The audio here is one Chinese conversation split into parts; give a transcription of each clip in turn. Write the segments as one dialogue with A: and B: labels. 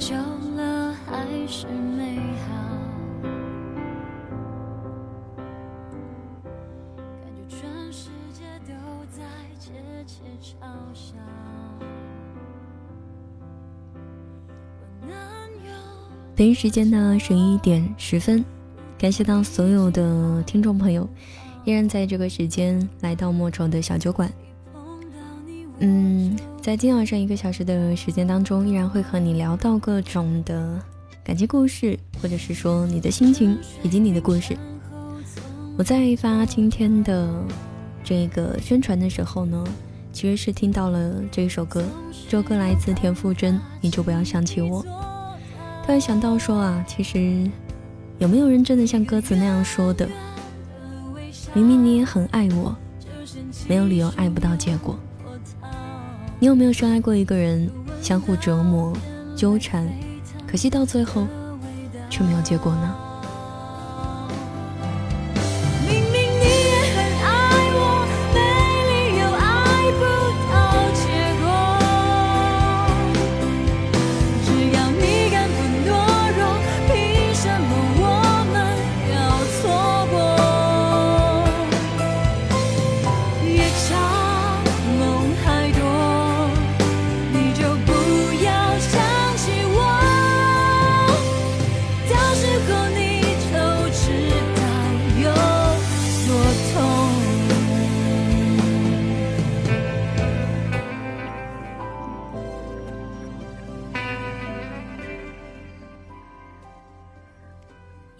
A: 久了，还是美好。全世界都在窃窃嘲笑。
B: 北京时间的十一点十分，感谢到所有的听众朋友，依然在这个时间来到莫愁的小酒馆。嗯，在今晚上一个小时的时间当中，依然会和你聊到各种的感情故事，或者是说你的心情以及你的故事。我在发今天的这个宣传的时候呢，其实是听到了这一首歌，这首歌来自田馥甄，你就不要想起我。突然想到说啊，其实有没有人真的像歌词那样说的？明明你也很爱我，没有理由爱不到结果。你有没有深爱过一个人，相互折磨、纠缠，可惜到最后却没有结果呢？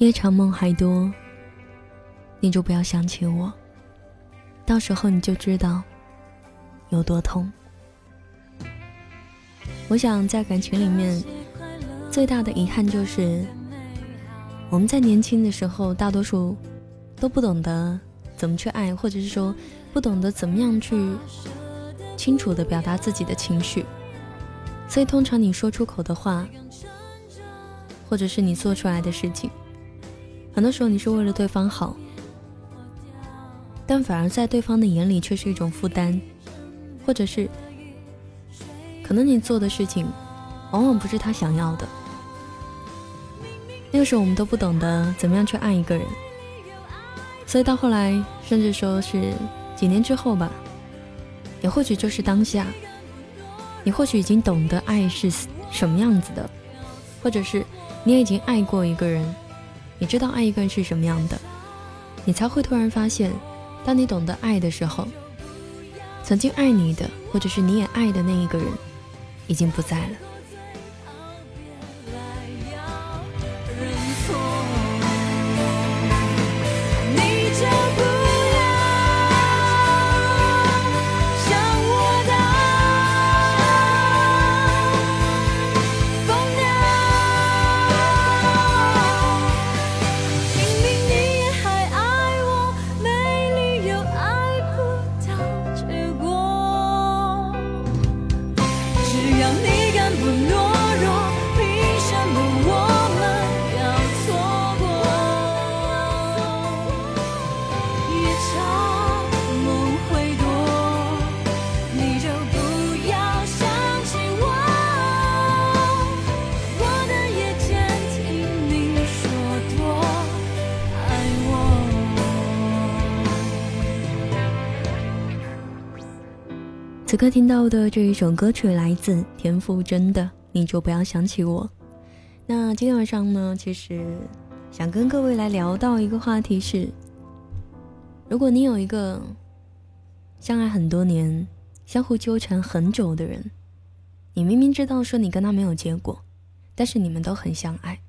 A: 夜长梦还多，你就不要想起我，到时候你就知道有多痛。
B: 我想在感情里面，最大的遗憾就是我们在年轻的时候，大多数都不懂得怎么去爱，或者是说不懂得怎么样去清楚的表达自己的情绪，所以通常你说出口的话，或者是你做出来的事情。很多时候你是为了对方好，但反而在对方的眼里却是一种负担，或者是可能你做的事情往往不是他想要的。那个时候我们都不懂得怎么样去爱一个人，所以到后来，甚至说是几年之后吧，也或许就是当下，你或许已经懂得爱是什么样子的，或者是你也已经爱过一个人。你知道爱一个人是什么样的，你才会突然发现，当你懂得爱的时候，曾经爱你的，或者是你也爱的那一个人，已经不在了。刻听到的这一首歌曲来自田馥甄的《你就不要想起我》。那今天晚上呢，其实想跟各位来聊到一个话题是：如果你有一个相爱很多年、相互纠缠很久的人，你明明知道说你跟他没有结果，但是你们都很相爱，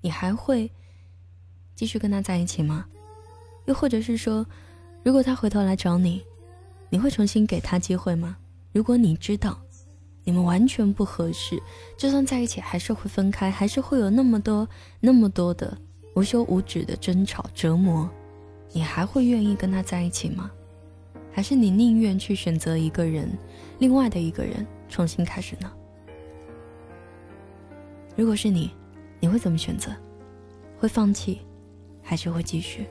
B: 你还会继续跟他在一起吗？又或者是说，如果他回头来找你，你会重新给他机会吗？如果你知道你们完全不合适，就算在一起还是会分开，还是会有那么多那么多的无休无止的争吵折磨，你还会愿意跟他在一起吗？还是你宁愿去选择一个人，另外的一个人重新开始呢？如果是你，你会怎么选择？会放弃，还是会继续？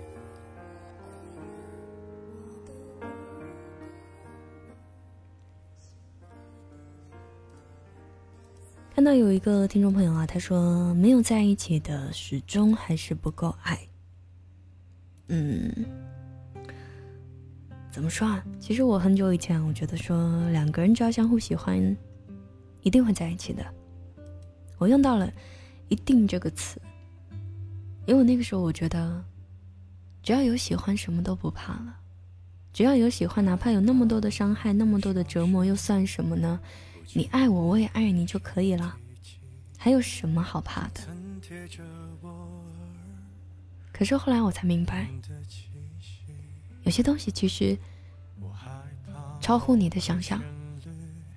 B: 看到有一个听众朋友啊，他说没有在一起的始终还是不够爱。嗯，怎么说啊？其实我很久以前我觉得说两个人只要相互喜欢，一定会在一起的。我用到了“一定”这个词，因为那个时候我觉得，只要有喜欢，什么都不怕了。只要有喜欢，哪怕有那么多的伤害，那么多的折磨，又算什么呢？你爱我，我也爱你就可以了，还有什么好怕的？可是后来我才明白，有些东西其实超乎你的想象。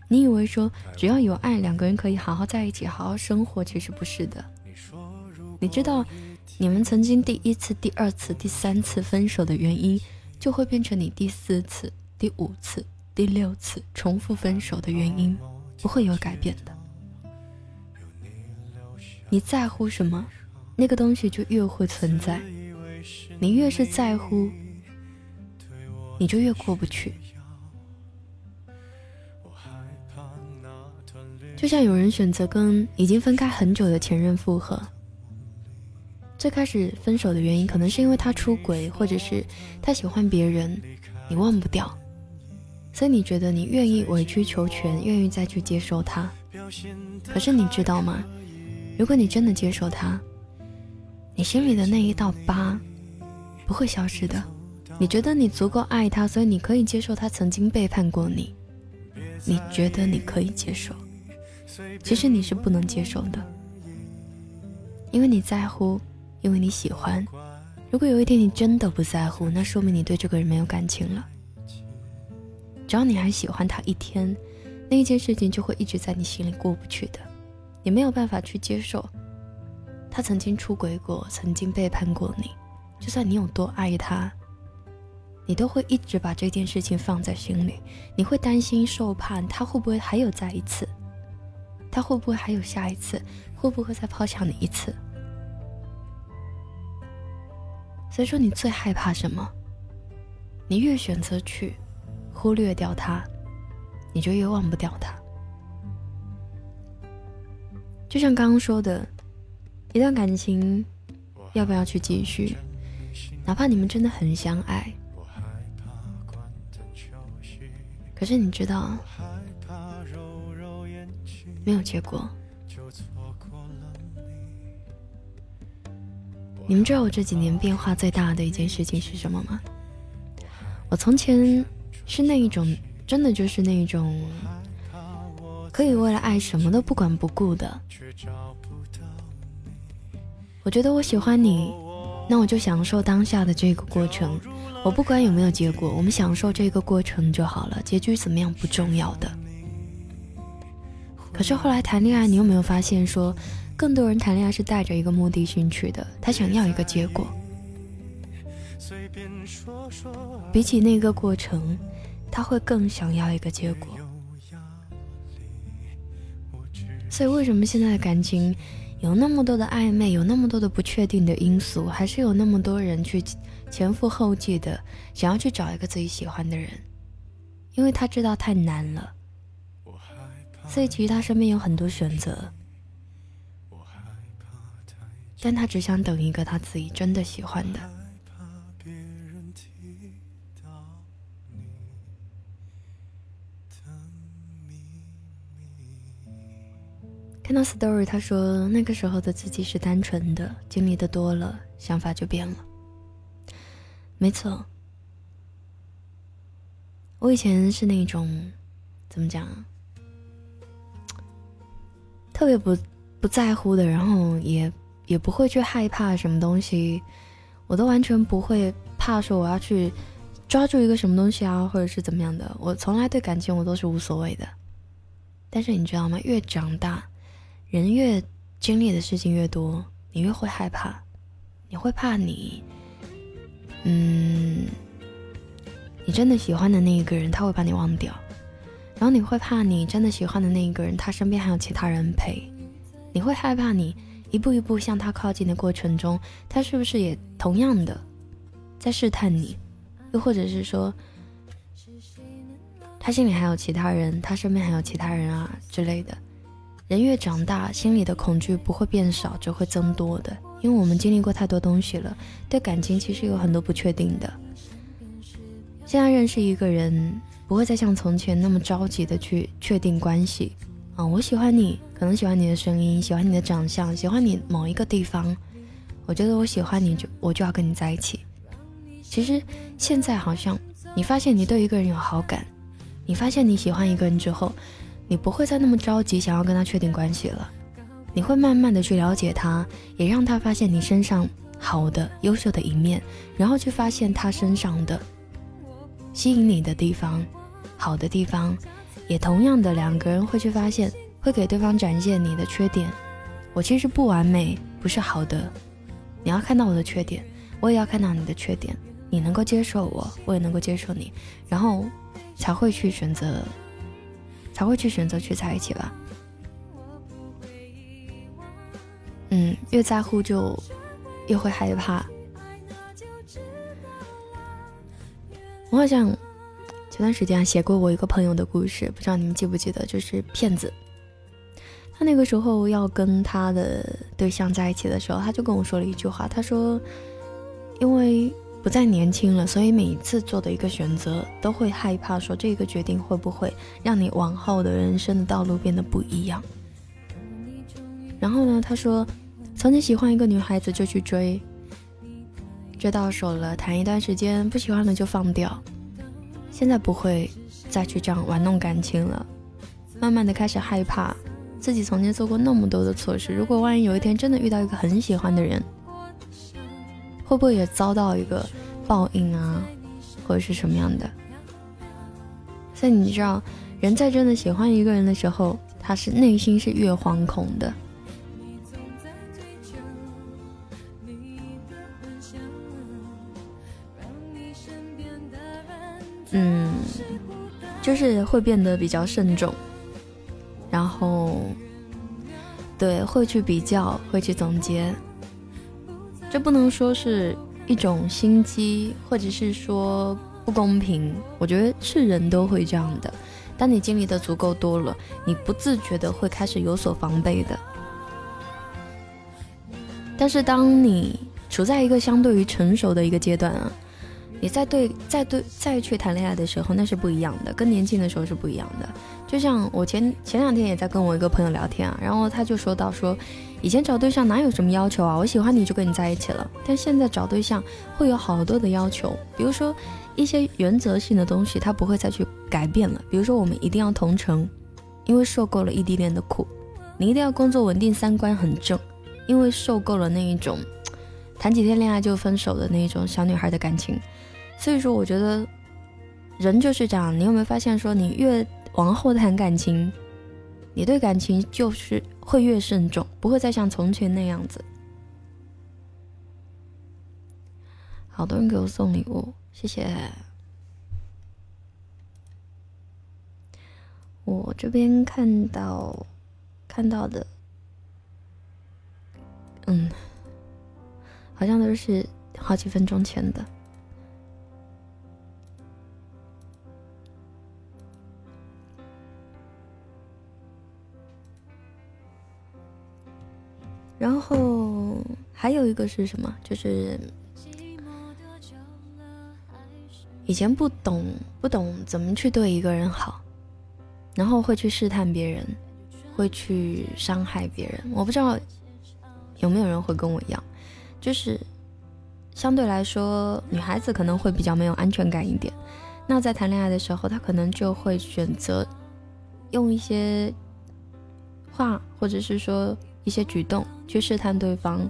B: 你以为说只要有爱，两个人可以好好在一起，好好生活，其实不是的。你知道，你们曾经第一次、第二次、第三次分手的原因，就会变成你第四次、第五次、第六次重复分手的原因，不会有改变的。你在乎什么，那个东西就越会存在。你越是在乎，你就越过不去。就像有人选择跟已经分开很久的前任复合，最开始分手的原因可能是因为他出轨，或者是他喜欢别人，你忘不掉，所以你觉得你愿意委曲求全，愿意再去接受他。可是你知道吗？如果你真的接受他，你心里的那一道疤不会消失的。你觉得你足够爱他，所以你可以接受他曾经背叛过你。你觉得你可以接受。其实你是不能接受的，因为你在乎，因为你喜欢。如果有一天你真的不在乎，那说明你对这个人没有感情了。只要你还喜欢他一天，那一件事情就会一直在你心里过不去的，你没有办法去接受他曾经出轨过，曾经背叛过你。就算你有多爱他，你都会一直把这件事情放在心里，你会担心受怕，他会不会还有再一次？他会不会还有下一次？会不会再抛下你一次？所以说，你最害怕什么？你越选择去忽略掉他，你就越忘不掉他。就像刚刚说的，一段感情要不要去继续？哪怕你们真的很相爱，可是你知道。没有结果。你们知道我这几年变化最大的一件事情是什么吗？我从前是那一种，真的就是那一种，可以为了爱什么都不管不顾的。我觉得我喜欢你，那我就享受当下的这个过程，我不管有没有结果，我们享受这个过程就好了，结局怎么样不重要的。可是后来谈恋爱，你有没有发现说，更多人谈恋爱是带着一个目的性去的，他想要一个结果，比起那个过程，他会更想要一个结果。所以为什么现在的感情有那么多的暧昧，有那么多的不确定的因素，还是有那么多人去前赴后继的想要去找一个自己喜欢的人？因为他知道太难了。所以其实他身边有很多选择，但他只想等一个他自己真的喜欢的。看到 story，他说那个时候的自己是单纯的，经历的多了，想法就变了。没错，我以前是那种，怎么讲啊？特别不不在乎的，然后也也不会去害怕什么东西，我都完全不会怕说我要去抓住一个什么东西啊，或者是怎么样的。我从来对感情我都是无所谓的。但是你知道吗？越长大，人越经历的事情越多，你越会害怕，你会怕你，嗯，你真的喜欢的那一个人他会把你忘掉。然后你会怕你真的喜欢的那一个人，他身边还有其他人陪，你会害怕你一步一步向他靠近的过程中，他是不是也同样的在试探你？又或者是说，他心里还有其他人，他身边还有其他人啊之类的，人越长大，心里的恐惧不会变少，只会增多的。因为我们经历过太多东西了，对感情其实有很多不确定的。现在认识一个人，不会再像从前那么着急的去确定关系。啊，我喜欢你，可能喜欢你的声音，喜欢你的长相，喜欢你某一个地方。我觉得我喜欢你就我就要跟你在一起。其实现在好像你发现你对一个人有好感，你发现你喜欢一个人之后，你不会再那么着急想要跟他确定关系了。你会慢慢的去了解他，也让他发现你身上好的、优秀的一面，然后去发现他身上的吸引你的地方、好的地方，也同样的两个人会去发现，会给对方展现你的缺点。我其实不完美，不是好的，你要看到我的缺点，我也要看到你的缺点，你能够接受我，我也能够接受你，然后才会去选择，才会去选择去在一起吧。嗯，越在乎就越会害怕。我好像前段时间写过我一个朋友的故事，不知道你们记不记得？就是骗子。他那个时候要跟他的对象在一起的时候，他就跟我说了一句话，他说：“因为不再年轻了，所以每一次做的一个选择都会害怕，说这个决定会不会让你往后的人生的道路变得不一样。”然后呢，他说。曾经喜欢一个女孩子就去追，追到手了，谈一段时间，不喜欢了就放掉。现在不会再去这样玩弄感情了，慢慢的开始害怕自己曾经做过那么多的错事。如果万一有一天真的遇到一个很喜欢的人，会不会也遭到一个报应啊，或者是什么样的？所以你知道，人在真的喜欢一个人的时候，他是内心是越惶恐的。嗯，就是会变得比较慎重，然后，对，会去比较，会去总结。这不能说是一种心机，或者是说不公平。我觉得是人都会这样的。当你经历的足够多了，你不自觉的会开始有所防备的。但是当你处在一个相对于成熟的一个阶段啊。你在对在对再去谈恋爱的时候，那是不一样的，跟年轻的时候是不一样的。就像我前前两天也在跟我一个朋友聊天啊，然后他就说到说，以前找对象哪有什么要求啊，我喜欢你就跟你在一起了。但现在找对象会有好多的要求，比如说一些原则性的东西，他不会再去改变了。比如说我们一定要同城，因为受够了异地恋的苦；你一定要工作稳定，三观很正，因为受够了那一种谈几天恋爱就分手的那种小女孩的感情。所以说，我觉得人就是这样。你有没有发现，说你越往后谈感情，你对感情就是会越慎重，不会再像从前那样子。好多人给我送礼物，谢谢。我这边看到看到的，嗯，好像都是好几分钟前的。然后还有一个是什么？就是以前不懂不懂怎么去对一个人好，然后会去试探别人，会去伤害别人。我不知道有没有人会跟我一样，就是相对来说，女孩子可能会比较没有安全感一点。那在谈恋爱的时候，她可能就会选择用一些话，或者是说。一些举动去试探对方，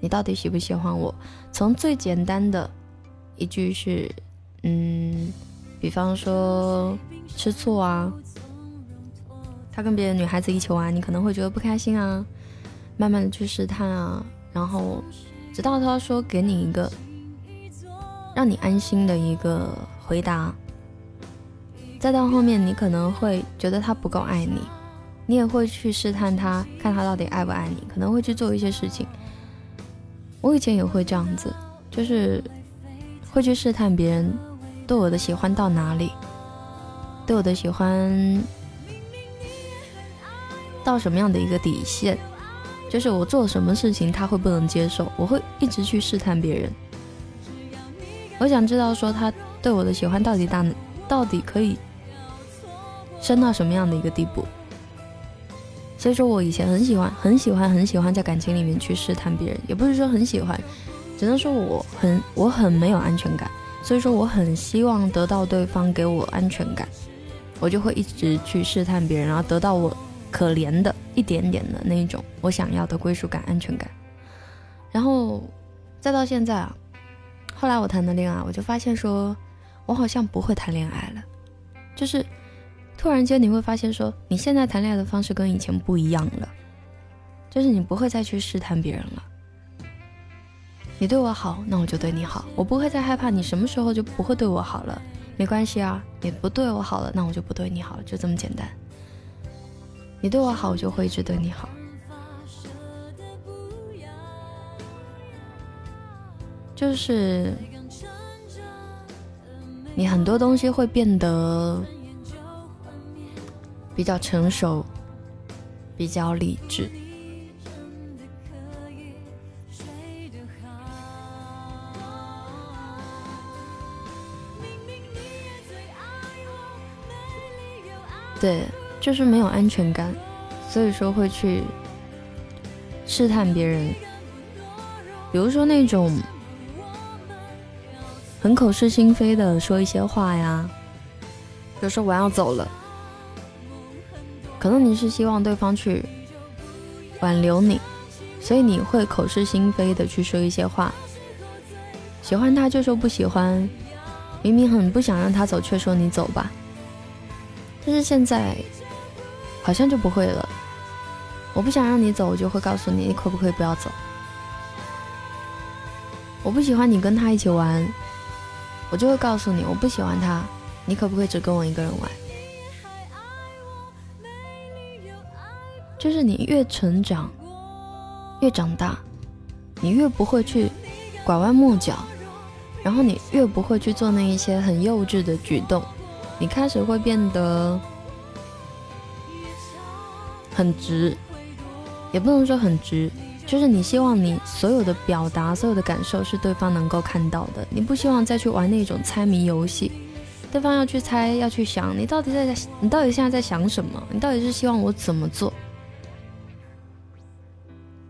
B: 你到底喜不喜欢我？从最简单的一句是，嗯，比方说吃醋啊，他跟别的女孩子一起玩，你可能会觉得不开心啊，慢慢的去试探啊，然后直到他说给你一个让你安心的一个回答，再到后面你可能会觉得他不够爱你。你也会去试探他，看他到底爱不爱你，可能会去做一些事情。我以前也会这样子，就是会去试探别人对我的喜欢到哪里，对我的喜欢到什么样的一个底线，就是我做什么事情他会不能接受，我会一直去试探别人。我想知道说他对我的喜欢到底大，到底可以深到什么样的一个地步。所以说我以前很喜欢，很喜欢，很喜欢在感情里面去试探别人，也不是说很喜欢，只能说我很我很没有安全感。所以说我很希望得到对方给我安全感，我就会一直去试探别人，然后得到我可怜的一点点的那一种我想要的归属感、安全感。然后再到现在啊，后来我谈的恋爱，我就发现说我好像不会谈恋爱了，就是。突然间你会发现，说你现在谈恋爱的方式跟以前不一样了，就是你不会再去试探别人了。你对我好，那我就对你好，我不会再害怕你什么时候就不会对我好了。没关系啊，你不对我好了，那我就不对你好了，就这么简单。你对我好，我就会一直对你好。就是你很多东西会变得。比较成熟，比较理智。对，就是没有安全感，所以说会去试探别人。比如说那种很口是心非的说一些话呀，比如说我要走了。可能你是希望对方去挽留你，所以你会口是心非的去说一些话。喜欢他就说不喜欢，明明很不想让他走，却说你走吧。但是现在好像就不会了。我不想让你走，我就会告诉你，你可不可以不要走？我不喜欢你跟他一起玩，我就会告诉你，我不喜欢他，你可不可以只跟我一个人玩？就是你越成长，越长大，你越不会去拐弯抹角，然后你越不会去做那一些很幼稚的举动，你开始会变得很直，也不能说很直，就是你希望你所有的表达、所有的感受是对方能够看到的，你不希望再去玩那种猜谜游戏，对方要去猜、要去想你到底在你到底现在在想什么，你到底是希望我怎么做？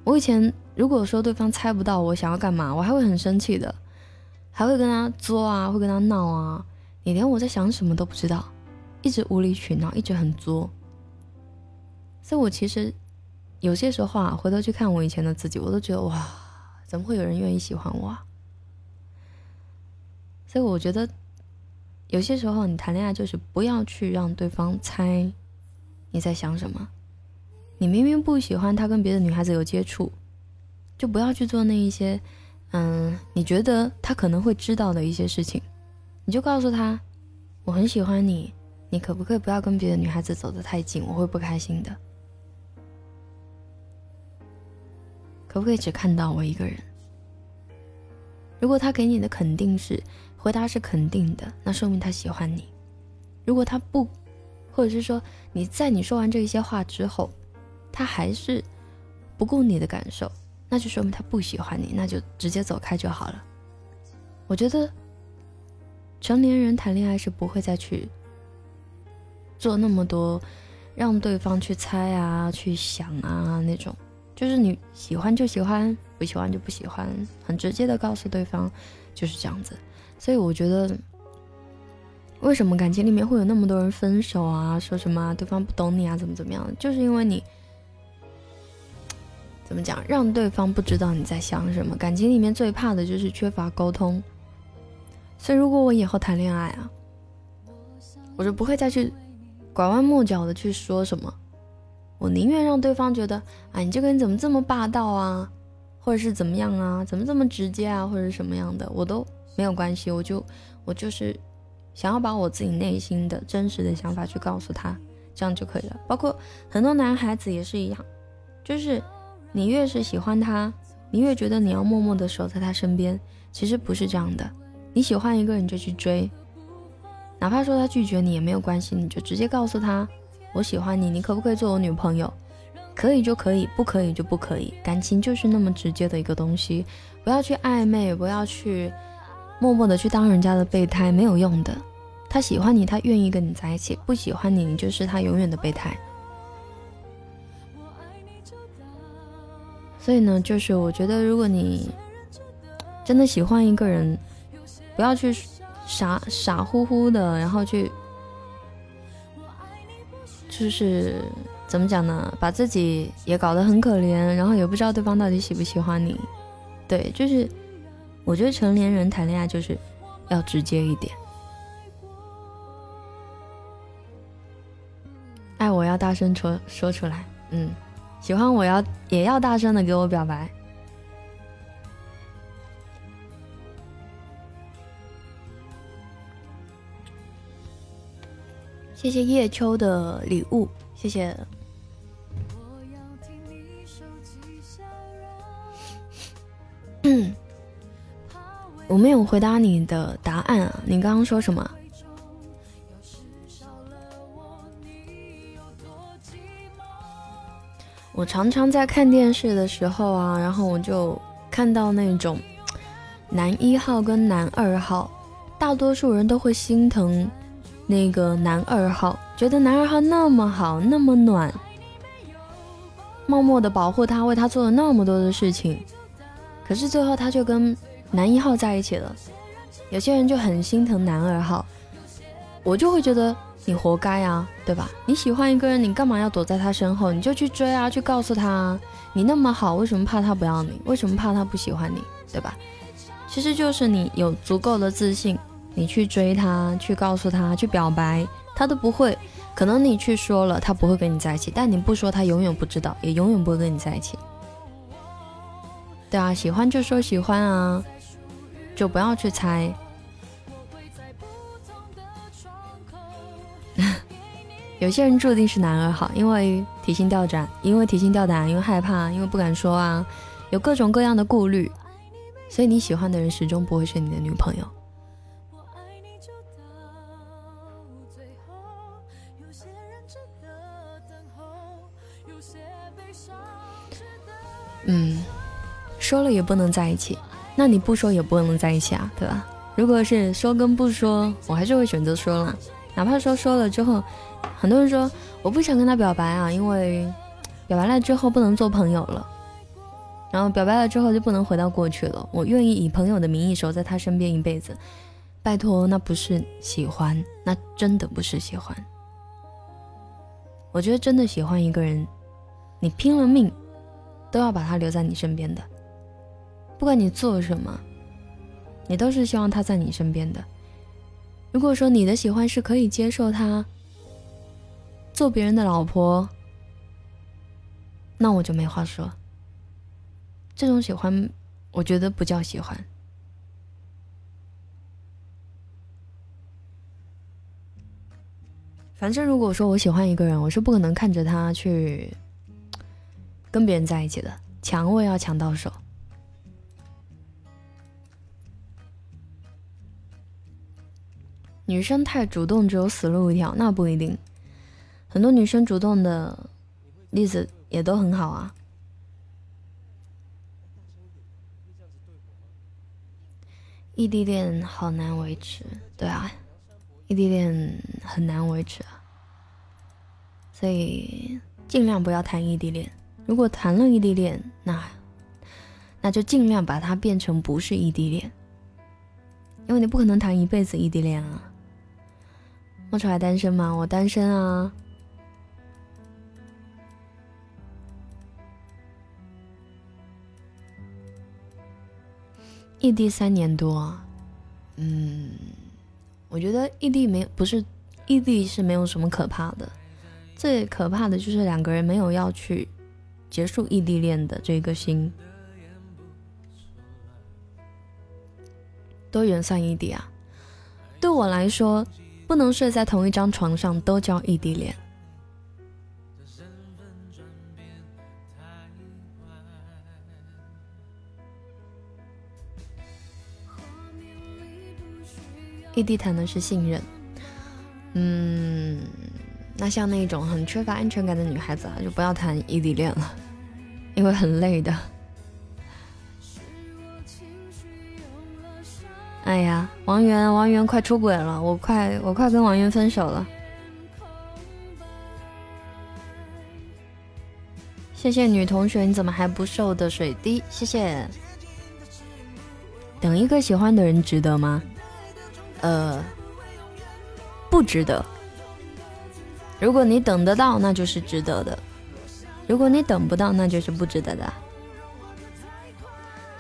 B: 我以前如果说对方猜不到我想要干嘛，我还会很生气的，还会跟他作啊，会跟他闹啊。你连我在想什么都不知道，一直无理取闹，一直很作。所以我其实有些时候啊，回头去看我以前的自己，我都觉得哇，怎么会有人愿意喜欢我？啊？所以我觉得有些时候你谈恋爱就是不要去让对方猜你在想什么。你明明不喜欢他跟别的女孩子有接触，就不要去做那一些，嗯，你觉得他可能会知道的一些事情，你就告诉他，我很喜欢你，你可不可以不要跟别的女孩子走得太近，我会不开心的。可不可以只看到我一个人？如果他给你的肯定是回答是肯定的，那说明他喜欢你；如果他不，或者是说你在你说完这一些话之后。他还是不顾你的感受，那就说明他不喜欢你，那就直接走开就好了。我觉得成年人谈恋爱是不会再去做那么多让对方去猜啊、去想啊那种，就是你喜欢就喜欢，不喜欢就不喜欢，很直接的告诉对方就是这样子。所以我觉得，为什么感情里面会有那么多人分手啊？说什么对方不懂你啊？怎么怎么样？就是因为你。怎么讲？让对方不知道你在想什么。感情里面最怕的就是缺乏沟通。所以，如果我以后谈恋爱啊，我就不会再去拐弯抹角的去说什么。我宁愿让对方觉得，哎，你这个人怎么这么霸道啊，或者是怎么样啊，怎么这么直接啊，或者什么样的，我都没有关系。我就我就是想要把我自己内心的真实的想法去告诉他，这样就可以了。包括很多男孩子也是一样，就是。你越是喜欢他，你越觉得你要默默的守在他身边。其实不是这样的，你喜欢一个人就去追，哪怕说他拒绝你也没有关系，你就直接告诉他我喜欢你，你可不可以做我女朋友？可以就可以，不可以就不可以。感情就是那么直接的一个东西，不要去暧昧，不要去默默的去当人家的备胎，没有用的。他喜欢你，他愿意跟你在一起；不喜欢你，你就是他永远的备胎。所以呢，就是我觉得，如果你真的喜欢一个人，不要去傻傻乎乎的，然后去，就是怎么讲呢？把自己也搞得很可怜，然后也不知道对方到底喜不喜欢你。对，就是我觉得成年人谈恋爱就是要直接一点，爱我要大声说说出来，嗯，喜欢我要也要大声的给我表白。谢谢叶秋的礼物，谢谢。嗯，我没有回答你的答案啊，你刚刚说什么？我常常在看电视的时候啊，然后我就看到那种男一号跟男二号，大多数人都会心疼。那个男二号觉得男二号那么好，那么暖，默默的保护他，为他做了那么多的事情，可是最后他就跟男一号在一起了。有些人就很心疼男二号，我就会觉得你活该啊，对吧？你喜欢一个人，你干嘛要躲在他身后？你就去追啊，去告诉他，你那么好，为什么怕他不要你？为什么怕他不喜欢你？对吧？其实就是你有足够的自信。你去追他，去告诉他，去表白，他都不会。可能你去说了，他不会跟你在一起；但你不说，他永远不知道，也永远不会跟你在一起。对啊，喜欢就说喜欢啊，就不要去猜。有些人注定是男二好，因为提心吊胆，因为提心吊胆，因为害怕，因为不敢说啊，有各种各样的顾虑，所以你喜欢的人始终不会是你的女朋友。嗯，说了也不能在一起，那你不说也不能在一起啊，对吧？如果是说跟不说，我还是会选择说了，哪怕说说了之后，很多人说我不想跟他表白啊，因为表白了之后不能做朋友了，然后表白了之后就不能回到过去了。我愿意以朋友的名义守在他身边一辈子，拜托，那不是喜欢，那真的不是喜欢。我觉得真的喜欢一个人，你拼了命。都要把他留在你身边的，不管你做什么，你都是希望他在你身边的。如果说你的喜欢是可以接受他做别人的老婆，那我就没话说。这种喜欢，我觉得不叫喜欢。反正如果说我喜欢一个人，我是不可能看着他去。跟别人在一起的，抢我也要抢到手。女生太主动，只有死路一条，那不一定。很多女生主动的例子也都很好啊。异地恋好难维持，对啊，异地恋很难维持啊，所以尽量不要谈异地恋。如果谈了异地恋，那那就尽量把它变成不是异地恋，因为你不可能谈一辈子异地恋啊。莫愁还单身吗？我单身啊。异地三年多，嗯，我觉得异地没不是异地是没有什么可怕的，最可怕的就是两个人没有要去。结束异地恋的这个心，多远算异地啊？对我来说，不能睡在同一张床上都叫异地恋。异地谈的是信任，嗯，那像那种很缺乏安全感的女孩子啊，就不要谈异地恋了，因为很累的。哎呀，王源，王源快出轨了，我快我快跟王源分手了。谢谢女同学，你怎么还不瘦的水滴？谢谢。等一个喜欢的人值得吗？呃，不值得。如果你等得到，那就是值得的；如果你等不到，那就是不值得的。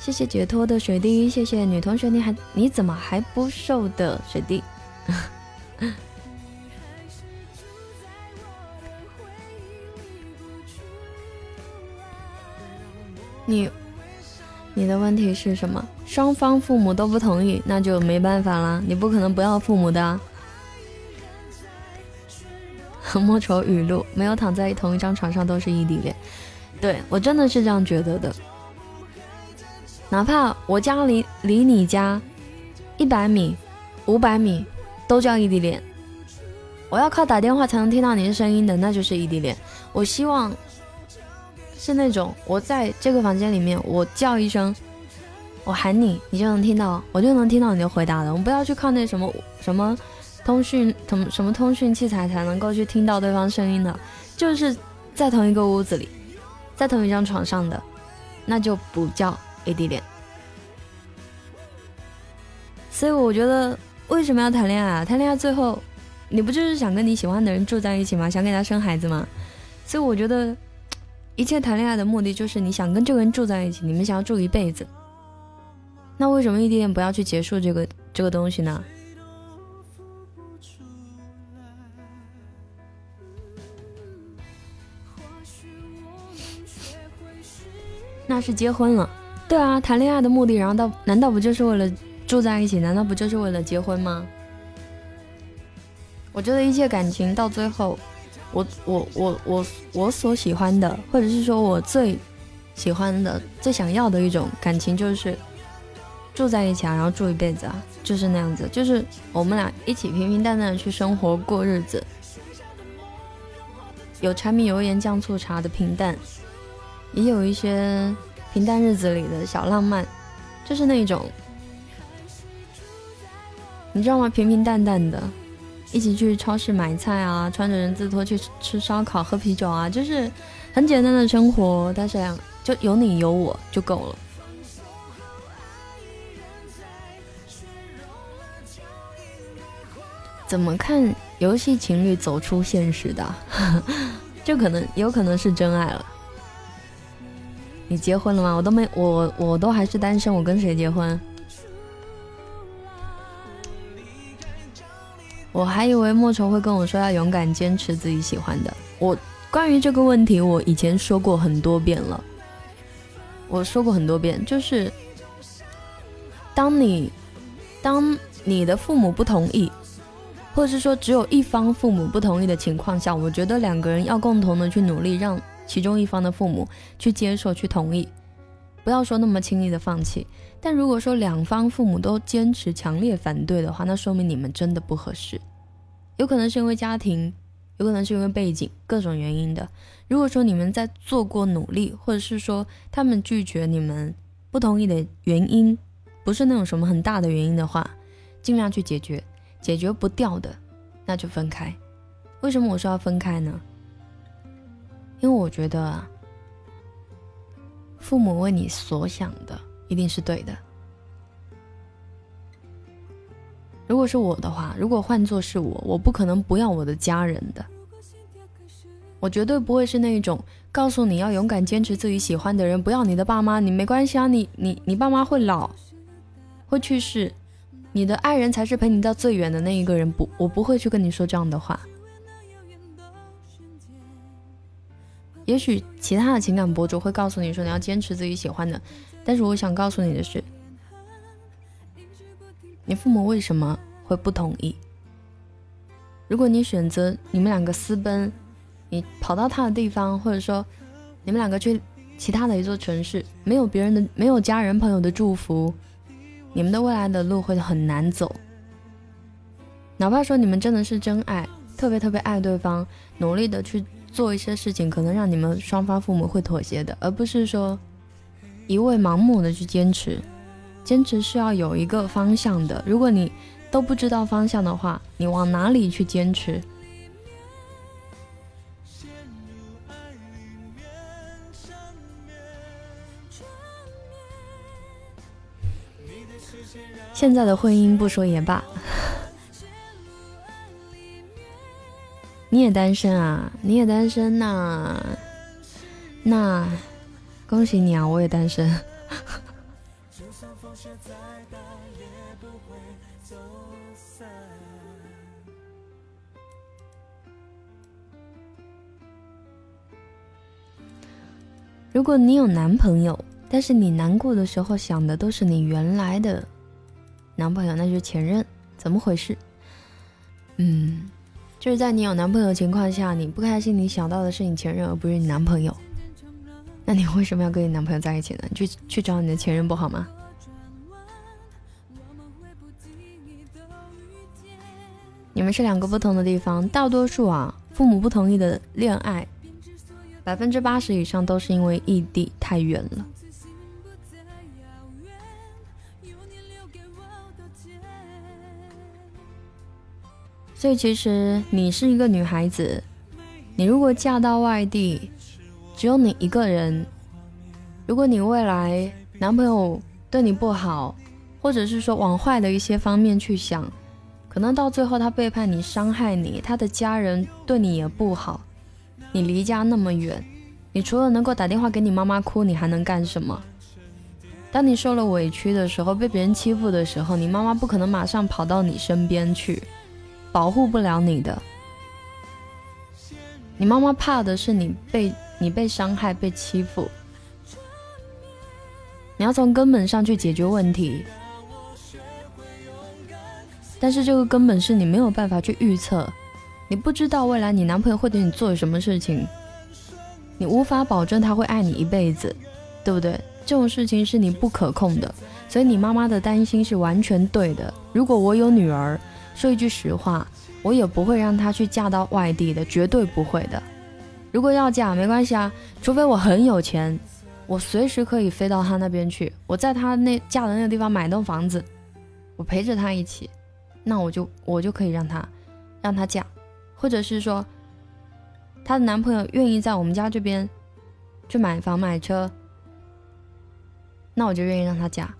B: 谢谢解脱的水滴，谢谢女同学，你还你怎么还不瘦的水滴？你你的问题是什么？双方父母都不同意，那就没办法啦，你不可能不要父母的。莫愁语录：没有躺在同一张床上都是异地恋。对我真的是这样觉得的。哪怕我家离离你家一百米、五百米，都叫异地恋。我要靠打电话才能听到你的声音的，那就是异地恋。我希望是那种我在这个房间里面，我叫一声，我喊你，你就能听到，我就能听到你的回答的。我们不要去靠那什么什么通讯通什么通讯器材才能够去听到对方声音的，就是在同一个屋子里，在同一张床上的，那就不叫。异地恋，所以我觉得为什么要谈恋爱啊？谈恋爱最后，你不就是想跟你喜欢的人住在一起吗？想给他生孩子吗？所以我觉得，一切谈恋爱的目的就是你想跟这个人住在一起，你们想要住一辈子。那为什么异地恋不要去结束这个这个东西呢？那是结婚了。对啊，谈恋爱的目的，然后到难道不就是为了住在一起？难道不就是为了结婚吗？我觉得一切感情到最后，我我我我我所喜欢的，或者是说我最喜欢的、最想要的一种感情，就是住在一起啊，然后住一辈子啊，就是那样子，就是我们俩一起平平淡淡的去生活过日子，有柴米油盐酱醋茶的平淡，也有一些。平淡日子里的小浪漫，就是那种，你知道吗？平平淡淡的，一起去超市买菜啊，穿着人字拖去吃烧烤、喝啤酒啊，就是很简单的生活。但是就有你有我就够了。怎么看游戏情侣走出现实的？就可能有可能是真爱了。你结婚了吗？我都没，我我都还是单身，我跟谁结婚？我还以为莫愁会跟我说要勇敢坚持自己喜欢的。我关于这个问题，我以前说过很多遍了。我说过很多遍，就是当你当你的父母不同意，或者是说只有一方父母不同意的情况下，我觉得两个人要共同的去努力让。其中一方的父母去接受、去同意，不要说那么轻易的放弃。但如果说两方父母都坚持、强烈反对的话，那说明你们真的不合适。有可能是因为家庭，有可能是因为背景，各种原因的。如果说你们在做过努力，或者是说他们拒绝你们、不同意的原因，不是那种什么很大的原因的话，尽量去解决。解决不掉的，那就分开。为什么我说要分开呢？因为我觉得，父母为你所想的一定是对的。如果是我的话，如果换做是我，我不可能不要我的家人的。我绝对不会是那一种告诉你要勇敢坚持自己喜欢的人，不要你的爸妈，你没关系啊，你你你爸妈会老，会去世，你的爱人才是陪你到最远的那一个人。不，我不会去跟你说这样的话。也许其他的情感博主会告诉你说你要坚持自己喜欢的，但是我想告诉你的是，你父母为什么会不同意？如果你选择你们两个私奔，你跑到他的地方，或者说你们两个去其他的一座城市，没有别人的、没有家人朋友的祝福，你们的未来的路会很难走。哪怕说你们真的是真爱。特别特别爱对方，努力的去做一些事情，可能让你们双方父母会妥协的，而不是说一味盲目的去坚持。坚持是要有一个方向的，如果你都不知道方向的话，你往哪里去坚持？现在的婚姻不说也罢，你也单身啊？你也单身那那恭喜你啊！我也单身。如果你有男朋友，但是你难过的时候想的都是你原来的男朋友，那就是前任，怎么回事？嗯，就是在你有男朋友的情况下，你不开心，你想到的是你前任，而不是你男朋友。那你为什么要跟你男朋友在一起呢？去去找你的前任不好吗？你们是两个不同的地方，大多数啊，父母不同意的恋爱。百分之八十以上都是因为异地太远了，所以其实你是一个女孩子，你如果嫁到外地，只有你一个人，如果你未来男朋友对你不好，或者是说往坏的一些方面去想，可能到最后他背叛你、伤害你，他的家人对你也不好。你离家那么远，你除了能够打电话给你妈妈哭，你还能干什么？当你受了委屈的时候，被别人欺负的时候，你妈妈不可能马上跑到你身边去，保护不了你的。你妈妈怕的是你被你被伤害、被欺负。你要从根本上去解决问题，但是这个根本是你没有办法去预测。你不知道未来你男朋友会对你做什么事情，你无法保证他会爱你一辈子，对不对？这种事情是你不可控的，所以你妈妈的担心是完全对的。如果我有女儿，说一句实话，我也不会让她去嫁到外地的，绝对不会的。如果要嫁，没关系啊，除非我很有钱，我随时可以飞到她那边去，我在她那嫁的那个地方买栋房子，我陪着她一起，那我就我就可以让她让她嫁。或者是说，她的男朋友愿意在我们家这边去买房买车，那我就愿意让她嫁。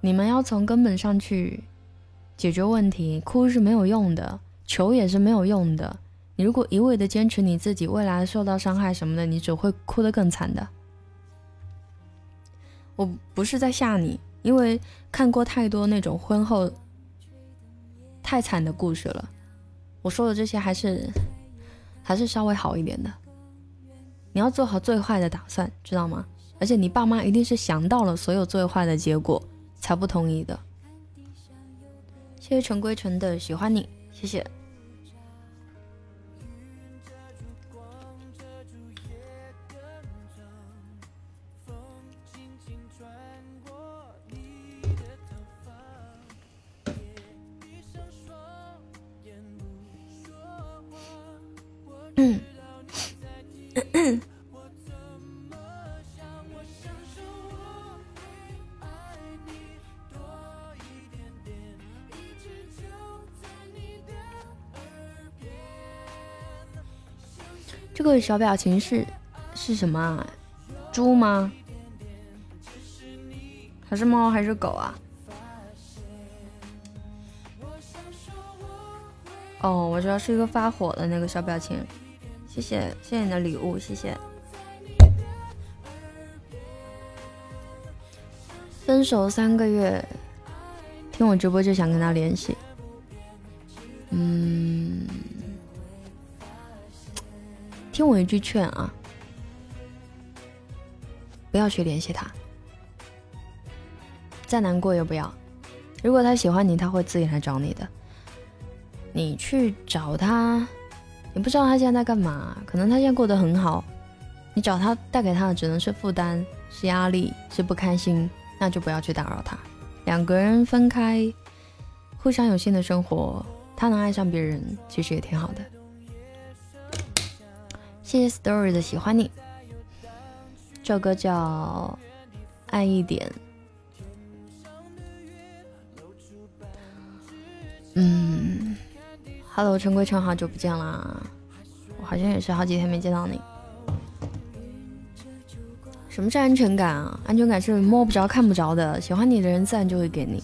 B: 你们要从根本上去解决问题，哭是没有用的，求也是没有用的。你如果一味的坚持你自己，未来受到伤害什么的，你只会哭得更惨的。我不是在吓你，因为看过太多那种婚后太惨的故事了。我说的这些还是还是稍微好一点的，你要做好最坏的打算，知道吗？而且你爸妈一定是想到了所有最坏的结果才不同意的。谢谢尘归尘的喜欢你，谢谢。这个小表情是是什么啊？猪吗？还是猫？还是狗啊？哦，我知道是一个发火的那个小表情。谢谢，谢谢你的礼物，谢谢。分手三个月，听我直播就想跟他联系。我一句劝啊，不要去联系他，再难过也不要。如果他喜欢你，他会自己来找你的。你去找他。你不知道他现在在干嘛，可能他现在过得很好。你找他带给他的只能是负担、是压力、是不开心，那就不要去打扰他。两个人分开，互相有新的生活，
A: 他能爱上别人，其实也挺好的。谢谢 Story 的喜欢你，这首歌叫《爱一点》。嗯，Hello，陈归成，好久不见啦！我好像也是好几天没见到你。什么是安全感啊？安全感是摸不着、看不着的，喜欢你的人自然就会给你。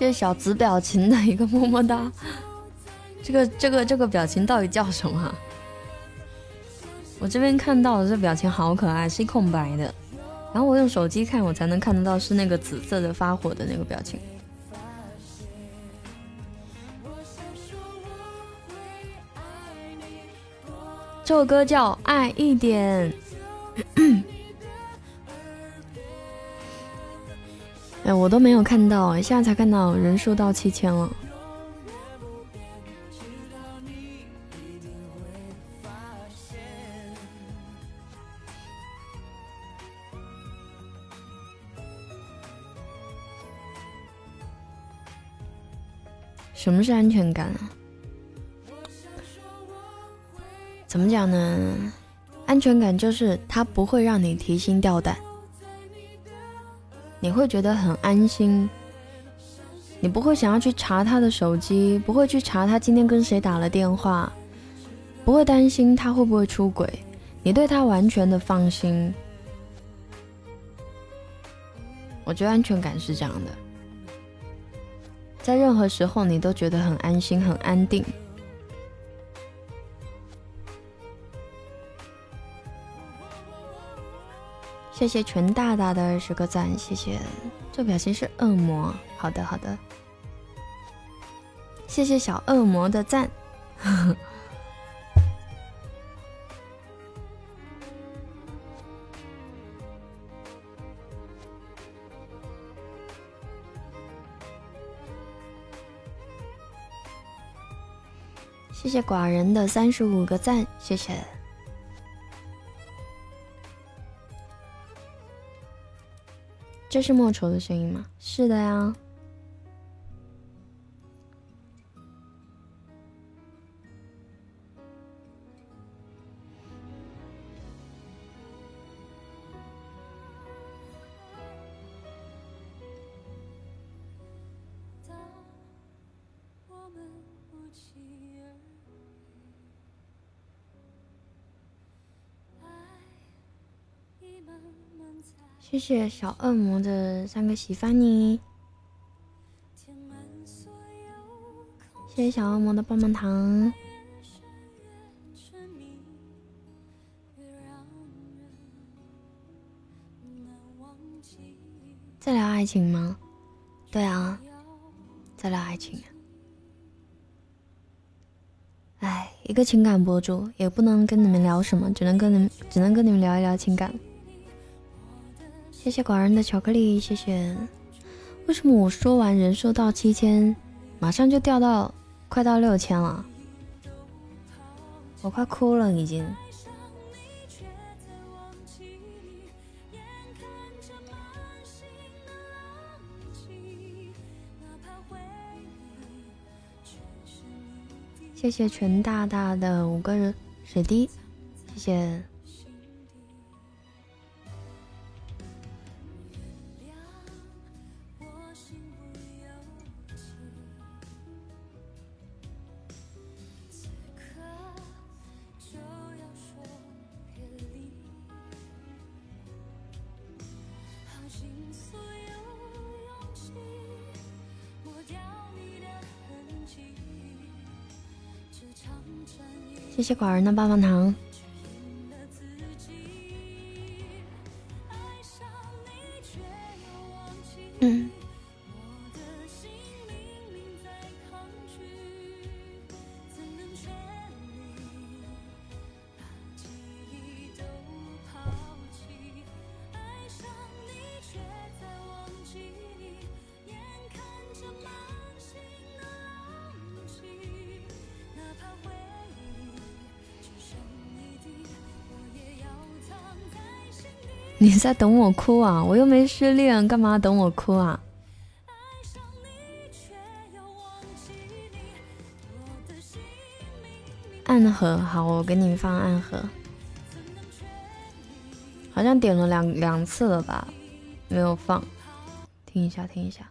A: 谢谢小紫表情的一个么么哒，这个这个这个表情到底叫什么？我这边看到的这表情好可爱，是空白的，然后我用手机看，我才能看得到是那个紫色的发火的那个表情。这首歌叫《爱一点》。哎，我都没有看到，现在才看到人数到七千了。什么是安全感啊？怎么讲呢？安全感就是它不会让你提心吊胆。你会觉得很安心，你不会想要去查他的手机，不会去查他今天跟谁打了电话，不会担心他会不会出轨，你对他完全的放心。我觉得安全感是这样的，在任何时候你都觉得很安心、很安定。谢谢全大大的二十个赞，谢谢。这表情是恶魔，好的好的。谢谢小恶魔的赞。谢谢寡人的三十五个赞，谢谢。这是莫愁的声音吗？是的呀。谢谢小恶魔的三个喜欢你，谢谢小恶魔的棒棒糖。在聊爱情吗？对啊，在聊爱情。哎，一个情感博主也不能跟你们聊什么，只能跟你们只能跟你们聊一聊情感。谢谢寡人的巧克力，谢谢。为什么我说完人数到七千，马上就掉到快到六千了？我快哭了，已经。谢谢全大大的五个人水滴，谢谢。这款儿呢棒棒糖。
B: 你在等我哭啊？我又没失恋，干嘛等我哭啊？暗盒，好，我给你放暗盒。好像点了两两次了吧，没有放，听一下，听一下。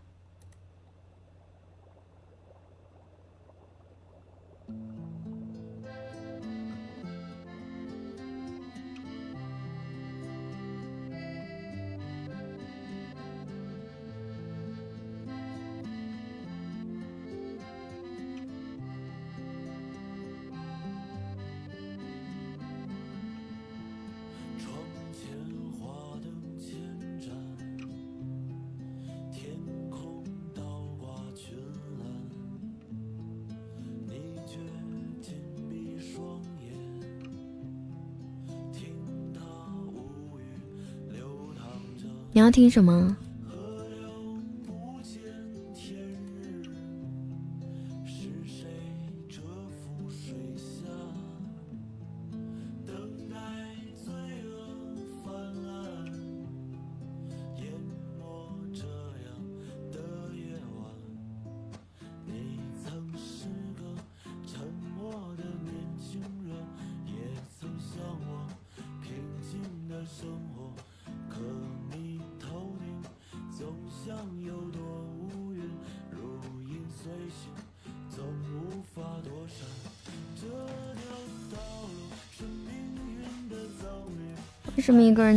B: 听什么？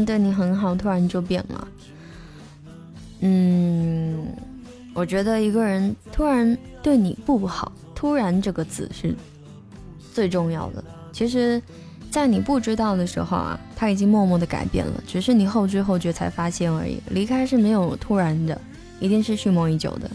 B: 对你很好，突然就变了。嗯，我觉得一个人突然对你不好，突然这个字是最重要的。其实，在你不知道的时候啊，他已经默默的改变了，只是你后知后觉才发现而已。离开是没有突然的，一定是蓄谋已久的。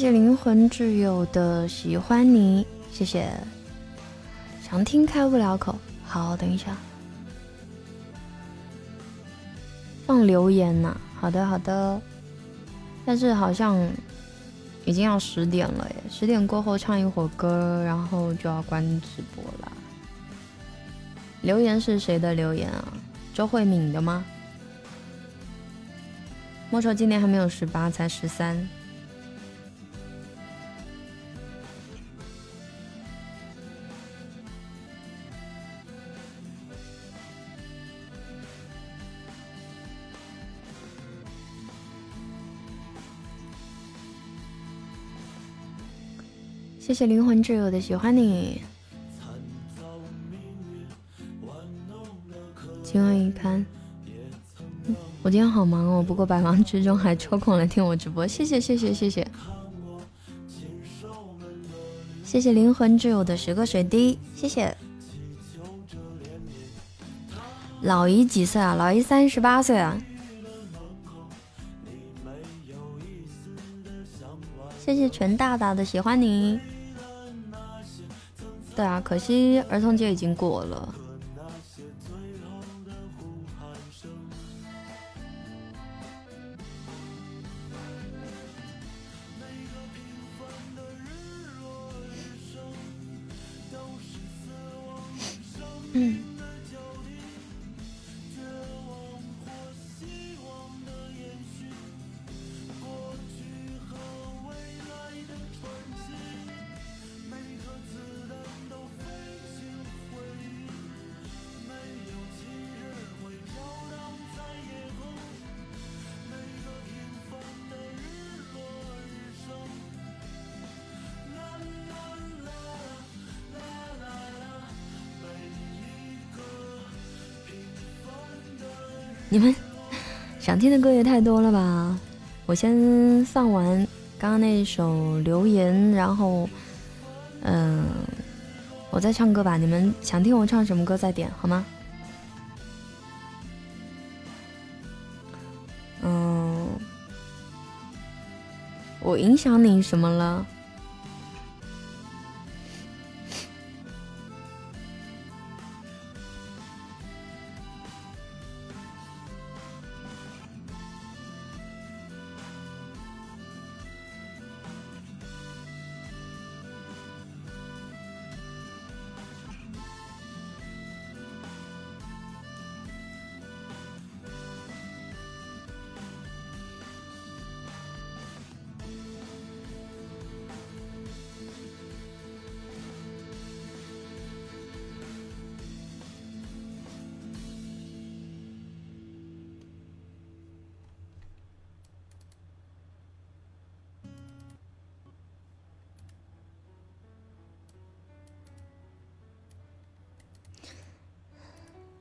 B: 谢谢灵魂挚友的喜欢你，谢谢。想听开不了口，好，等一下，放留言呐。好的，好的。但是好像已经要十点了耶，十点过后唱一会儿歌，然后就要关直播了。留言是谁的留言啊？周慧敏的吗？莫愁今年还没有十八，才十三。谢谢灵魂挚友的喜欢你，情何以堪？我今天好忙哦，不过百忙之中还抽空来听我直播，谢谢谢谢谢谢，谢谢灵魂挚友的十个水滴，谢谢。老姨几岁啊？老姨三十八岁啊。谢谢全大大的喜欢你。对啊，可惜儿童节已经过了。你们想听的歌也太多了吧！我先放完刚刚那一首留言，然后，嗯，我再唱歌吧。你们想听我唱什么歌再点好吗？嗯，
A: 我影响你什么了？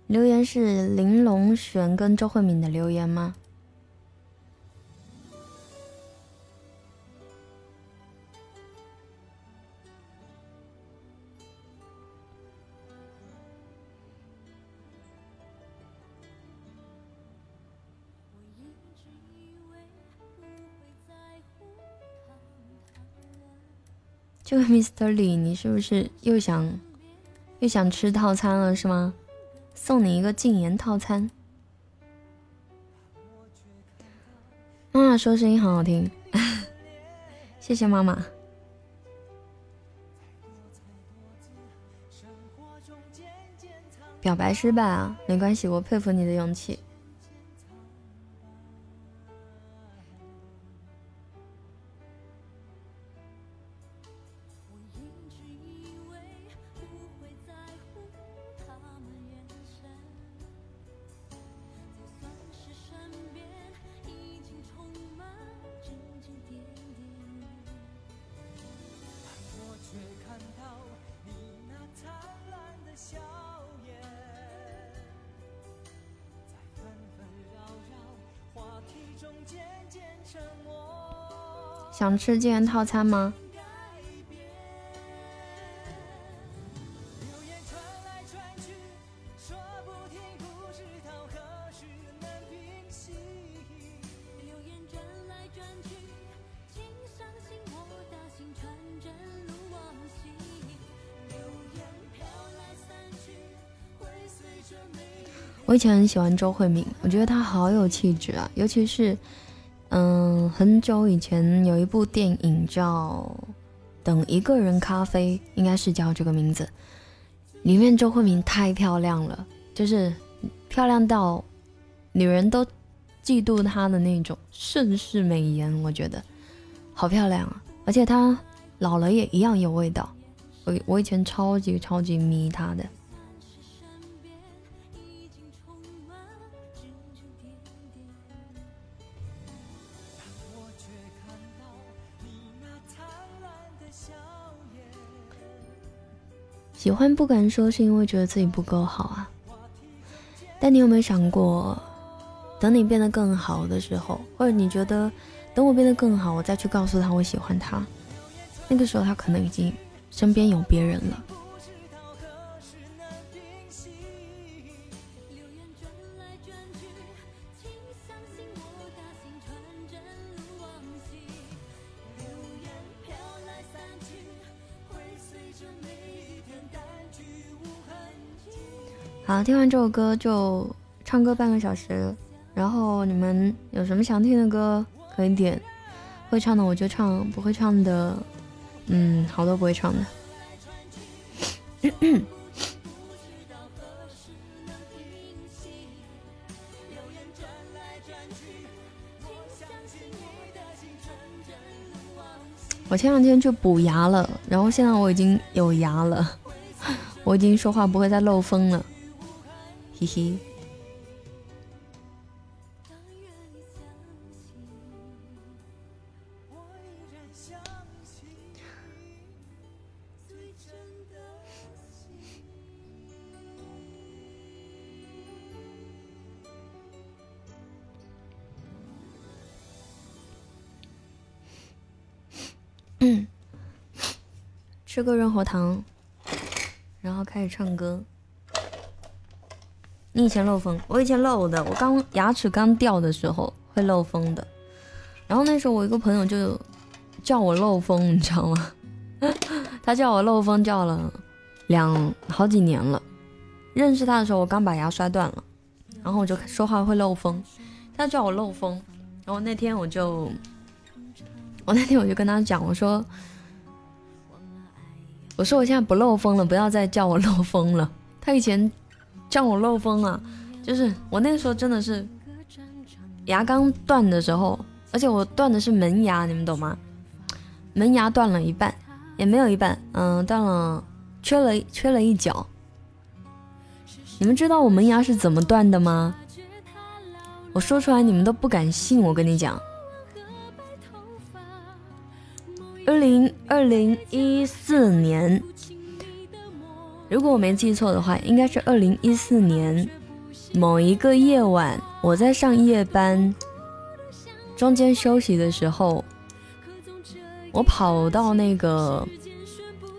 A: 留言是玲珑璇跟周慧敏的留言吗？这位 Mr. 李，你是不是又想又想吃套餐了是吗？送你一个禁言套餐。妈妈说声音很好听，谢谢妈妈。表白失败啊，没关系，我佩服你的勇气。想吃禁言套餐吗？我以前很喜欢周慧敏，我觉得她好有气质啊，尤其是。嗯，很久以前有一部电影叫《等一个人咖啡》，应该是叫这个名字。里面周慧敏太漂亮了，就是漂亮到女人都嫉妒她的那种盛世美颜，我觉得好漂亮啊！而且她老了也一样有味道。我我以前超级超级迷她的。喜欢不敢说，是因为觉得自己不够好啊。但你有没有想过，等你变得更好的时候，或者你觉得等我变得更好，我再去告诉他我喜欢他，那个时候他可能已经身边有别人了。听完这首歌就唱歌半个小时，然后你们有什么想听的歌可以点，会唱的我就唱，不会唱的，嗯，好多不会唱的。我前两天去补牙了，然后现在我已经有牙了，我已经说话不会再漏风了。嘿嘿。嗯，吃个润喉糖，然后开始唱歌。你以前漏风，我以前漏的。我刚牙齿刚掉的时候会漏风的。然后那时候我一个朋友就
B: 叫我漏风，你知道吗？他叫我漏风叫了两好几年了。认识他的时候，我刚把牙摔断了，然后我就说话会漏风，他叫我漏风。然后那天我就，我那天我就跟他讲，我说，我说我现在不漏风了，不要再叫我漏风了。他以前叫我漏风啊，就是我那个时候真的是牙刚断的时候，而且我断的是门牙，你们懂吗？门牙断了一半，也没有一半，嗯，断了，缺了缺了一角。你们知道我门牙是怎么断的吗？我说出来你们都不敢信。我跟你讲，二零二零一四年，如果我没记错的话，应该是二零一四年某一个夜晚，我在上夜班，中间休息的时候，我跑到那个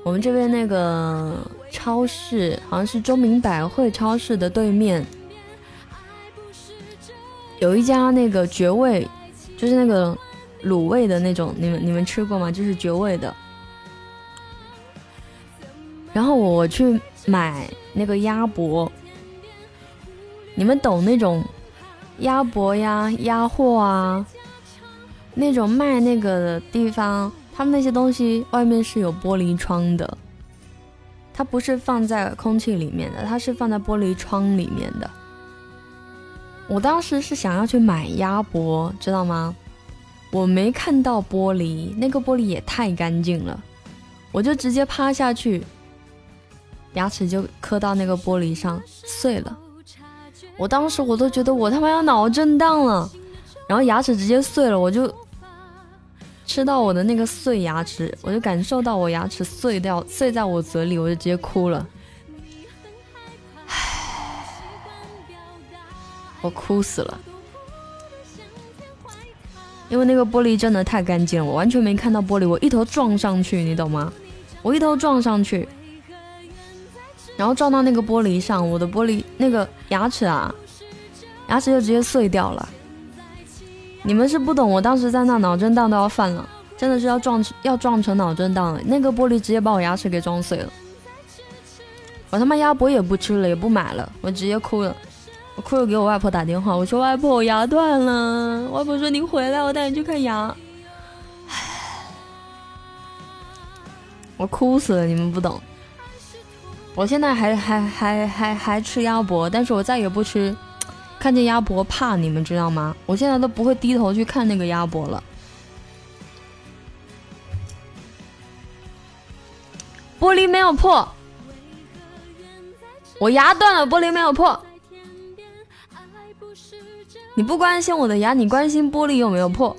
B: 我们这边那个。超市好像是中民百汇超市的对面，有一家那个绝味，就是那个卤味的那种，你们你们吃过吗？就是绝味的。然后我去买那个鸭脖，你们懂那种鸭脖呀、鸭货啊，那种卖那个的地方，他们那些东西外面是有玻璃窗的。它不是放在空气里面的，它是放在玻璃窗里面的。我当时是想要去买鸭脖，知道吗？我没看到玻璃，那个玻璃也太干净了，我就直接趴下去，牙齿就磕到那个玻璃上碎了。我当时我都觉得我他妈要脑震荡了，然后牙齿直接碎了，我就。吃到我的那个碎牙齿，我就感受到我牙齿碎掉，碎在我嘴里，我就直接哭了。我哭死了，因为那个玻璃真的太干净了，我完全没看到玻璃，我一头撞上去，你懂吗？我一头撞上去，然后撞到那个玻璃上，我的玻璃那个牙齿啊，牙齿就直接碎掉了。你们是不懂，我当时在那脑震荡都要犯了，真的是要撞要撞成脑震荡了。那个玻璃直接把我牙齿给撞碎了，我他妈鸭脖也不吃了，也不买了，我直接哭了，我哭了给我外婆打电话，我说外婆我牙断了，外婆说你回来我带你去看牙，唉，我哭死了，你们不懂，我现在还还还还还吃鸭脖，但是我再也不吃。看见鸭脖怕，你们知道吗？我现在都不会低头去看那个鸭脖了。玻璃没有破，我牙断了，玻璃没有破。你不关心我的牙，你关心玻璃有没有破？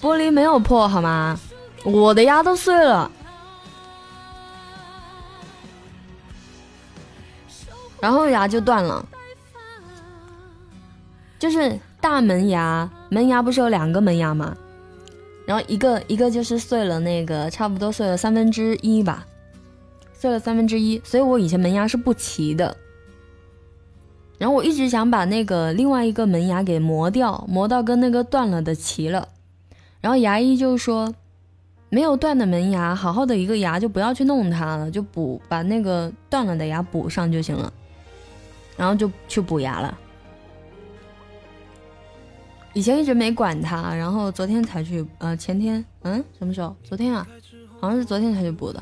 B: 玻璃没有破好吗？我的牙都碎了，然后牙就断了，就是大门牙，门牙不是有两个门牙吗？然后一个一个就是碎了，那个差不多碎了三分之一吧，碎了三分之一，所以我以前门牙是不齐的。然后我一直想把那个另外一个门牙给磨掉，磨到跟那个断了的齐了。然后牙医就说，没有断的门牙，好好的一个牙就不要去弄它了，就补把那个断了的牙补上就行了。然后就去补牙了。以前一直没管它，然后昨天才去，呃，前天，嗯，什么时候？昨天啊，好像是昨天才去补的。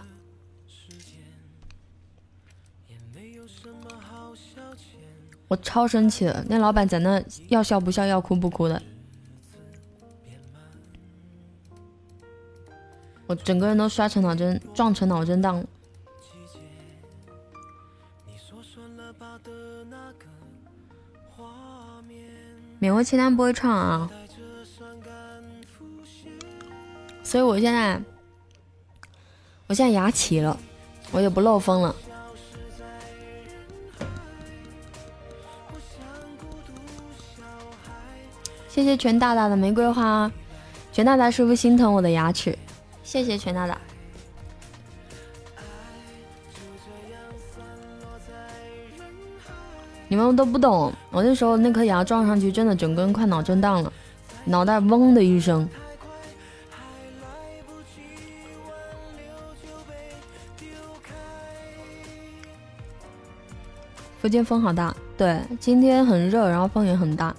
B: 我超生气的，那老板在那要笑不笑，要哭不哭的。我整个人都摔成脑震，撞成脑震荡了。勉为其难不会唱啊，所以我现在，我现在牙齐了，我也不漏风了。谢谢全大大的玫瑰花，全大大是不是心疼我的牙齿？谢谢全大大。你们都不懂，我那时候那颗牙撞上去，真的整个人快脑震荡了，脑袋嗡的一声。福建风好大，对，今天很热，然后风也很大。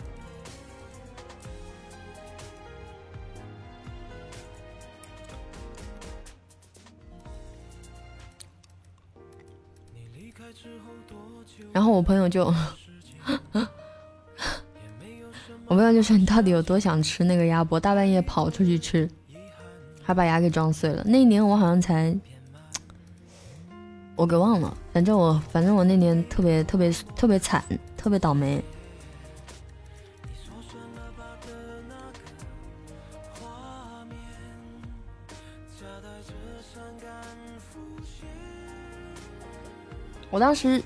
B: 然后我朋友就，我朋友就说你到底有多想吃那个鸭脖，大半夜跑出去吃，还把牙给撞碎了。那一年我好像才。我给忘了，反正我反正我那年特别特别特别惨，特别倒霉。我当时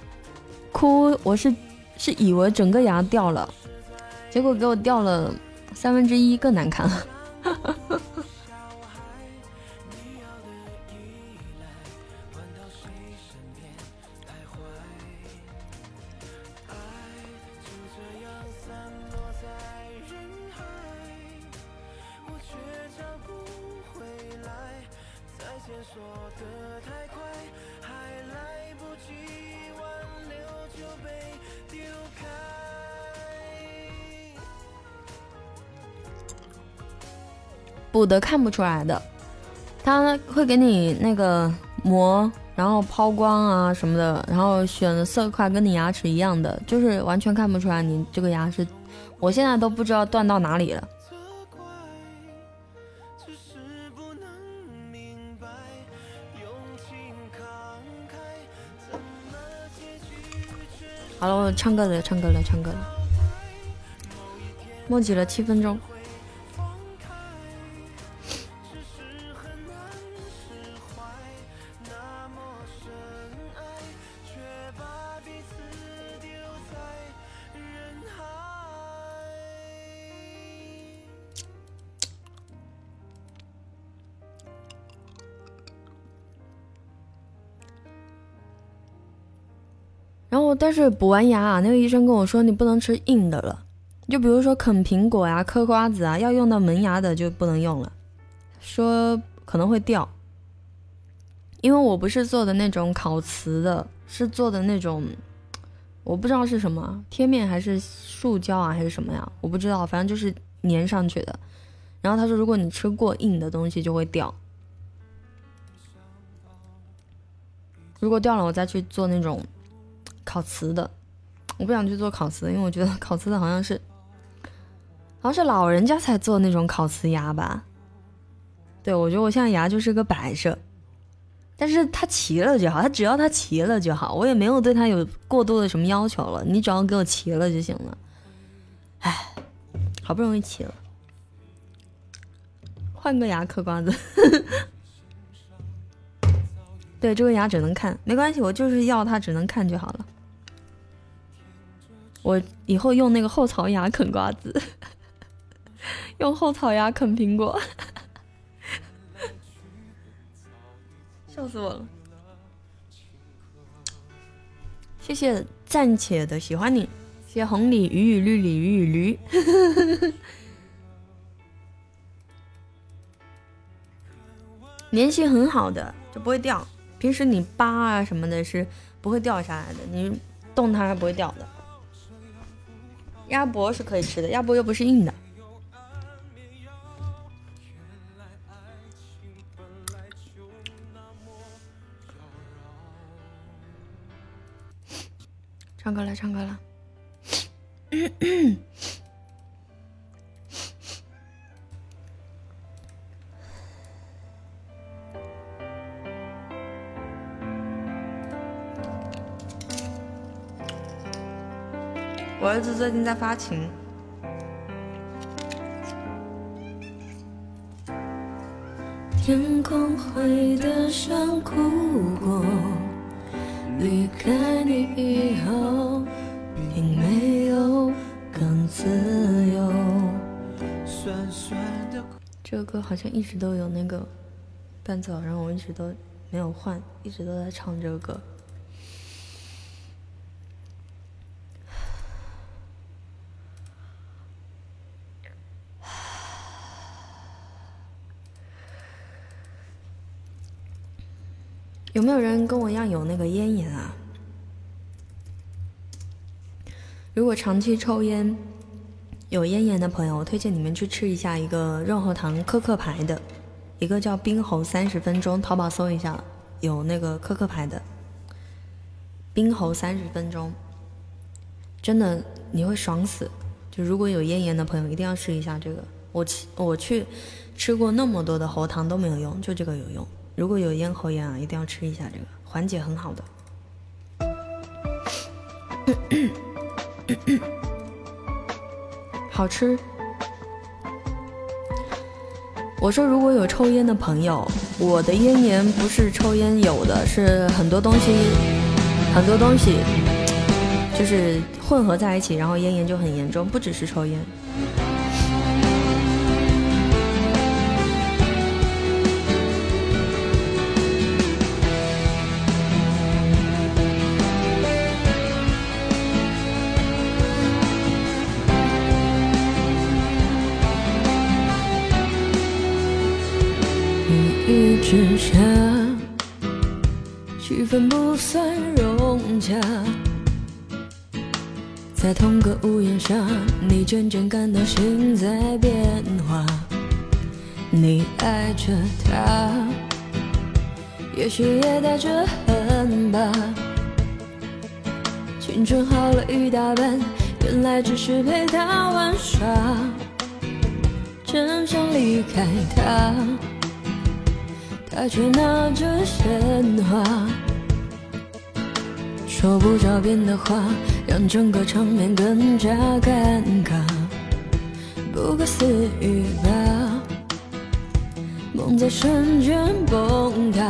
B: 哭，我是是以为整个牙掉了，结果给我掉了三分之一，更难看了。补的看不出来的，他会给你那个膜，然后抛光啊什么的，然后选的色块跟你牙齿一样的，就是完全看不出来你这个牙是，我现在都不知道断到哪里了。好了，我唱歌了，唱歌了，唱歌了，墨迹了七分钟。补完牙啊，那个医生跟我说你不能吃硬的了，就比如说啃苹果呀、嗑瓜子啊，要用到门牙的就不能用了，说可能会掉。因为我不是做的那种烤瓷的，是做的那种，我不知道是什么贴面还是塑胶啊还是什么呀，我不知道，反正就是粘上去的。然后他说如果你吃过硬的东西就会掉，如果掉了我再去做那种。烤瓷的，我不想去做烤瓷，因为我觉得烤瓷的好像是，好像是老人家才做那种烤瓷牙吧。对，我觉得我现在牙就是个摆设，但是它齐了就好，它只要它齐了就好，我也没有对它有过多的什么要求了，你只要给我齐了就行了。唉，好不容易齐了，换个牙嗑瓜子。对，这个牙只能看，没关系，我就是要它只能看就好了。我以后用那个后槽牙啃瓜子，用后槽牙啃苹果，笑死我了！谢谢暂且的喜欢你，谢谢红鲤鱼与绿鲤鱼与驴，粘性很好的，就不会掉。平时你扒啊什么的，是不会掉下来的。你动它是不会掉的。鸭脖是可以吃的，鸭脖又不是硬的。唱歌了，唱歌了。儿子最近在发情。天空灰的像哭过，离开你以后，并没有更自由。这个歌好像一直都有那个伴奏，然后我一直都没有换，一直都在唱这个歌。有没有人跟我一样有那个咽炎啊？如果长期抽烟、有咽炎的朋友，我推荐你们去吃一下一个润喉糖可可牌的，一个叫冰喉三十分钟，淘宝搜一下，有那个可可牌的冰喉三十分钟，真的你会爽死。就如果有咽炎的朋友，一定要试一下这个。我去我去吃过那么多的喉糖都没有用，就这个有用。如果有咽喉炎啊，一定要吃一下这个，缓解很好的。好吃。我说，如果有抽烟的朋友，我的咽炎不是抽烟有的，是很多东西，很多东西就是混合在一起，然后咽炎就很严重，不只是抽烟。之下，气氛不算融洽。在同个屋檐下，你渐渐感到心在变化。你爱着他，也许也带着恨吧。青春耗了一大半，原来只是陪他玩耍。真想离开他。他却拿着鲜花，说不着边的话，让整个场面更加尴尬。不可思议吧，梦在瞬间崩塌。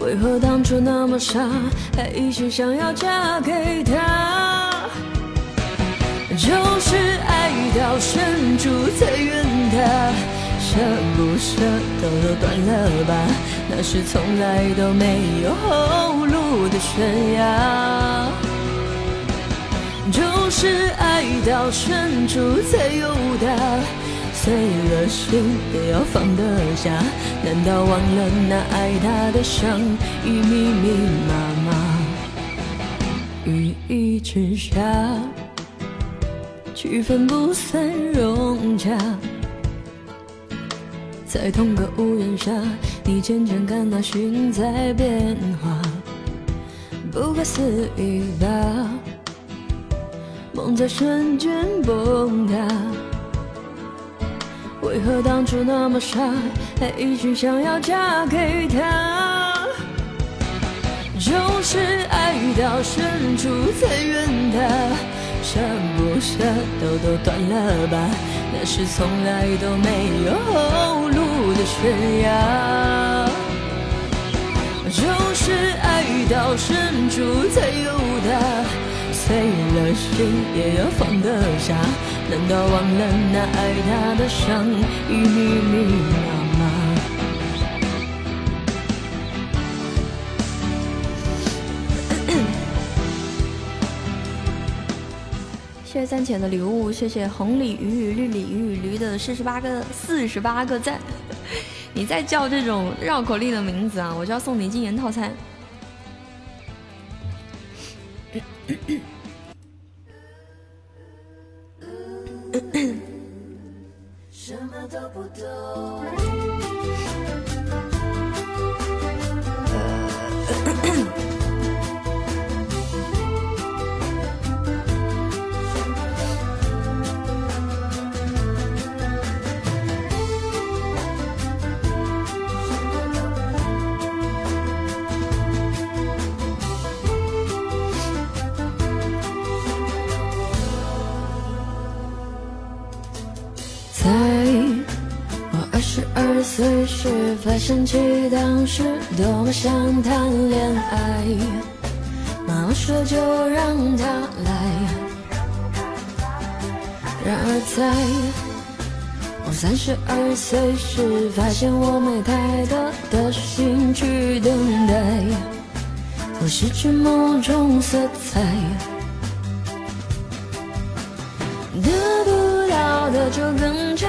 B: 为何当初那么傻，还一心想要嫁给他？就是爱到深处才怨他。舍不舍都都断了吧，那是从来都没有后路的悬崖。就是爱到深处才有他，碎了心也要放得下。难道忘了那爱他的伤已密密麻麻？雨一直下，气氛不算融洽。在同个屋檐下，你渐渐感到心在变化，不可思议吧？梦在瞬间崩塌，为何当初那么傻，还一心想要嫁给他？就是爱到深处才怨他。舍不舍都都断了吧，那是从来都没有后路的悬崖。就是爱到深处才有他，碎了心也要放得下。难道忘了那爱他的伤已密密麻谢谢三浅的礼物，谢谢红鲤鱼与、绿鲤鱼与、驴的四十八个四十八个赞。你再叫这种绕口令的名字啊，我就要送你禁言套餐。什么都不懂。随时发现起当时多么想谈恋爱，妈妈说就让他来。然而在我三十二岁时，发现我没太多的心去等待，我失去某种色彩，得不到的就更。加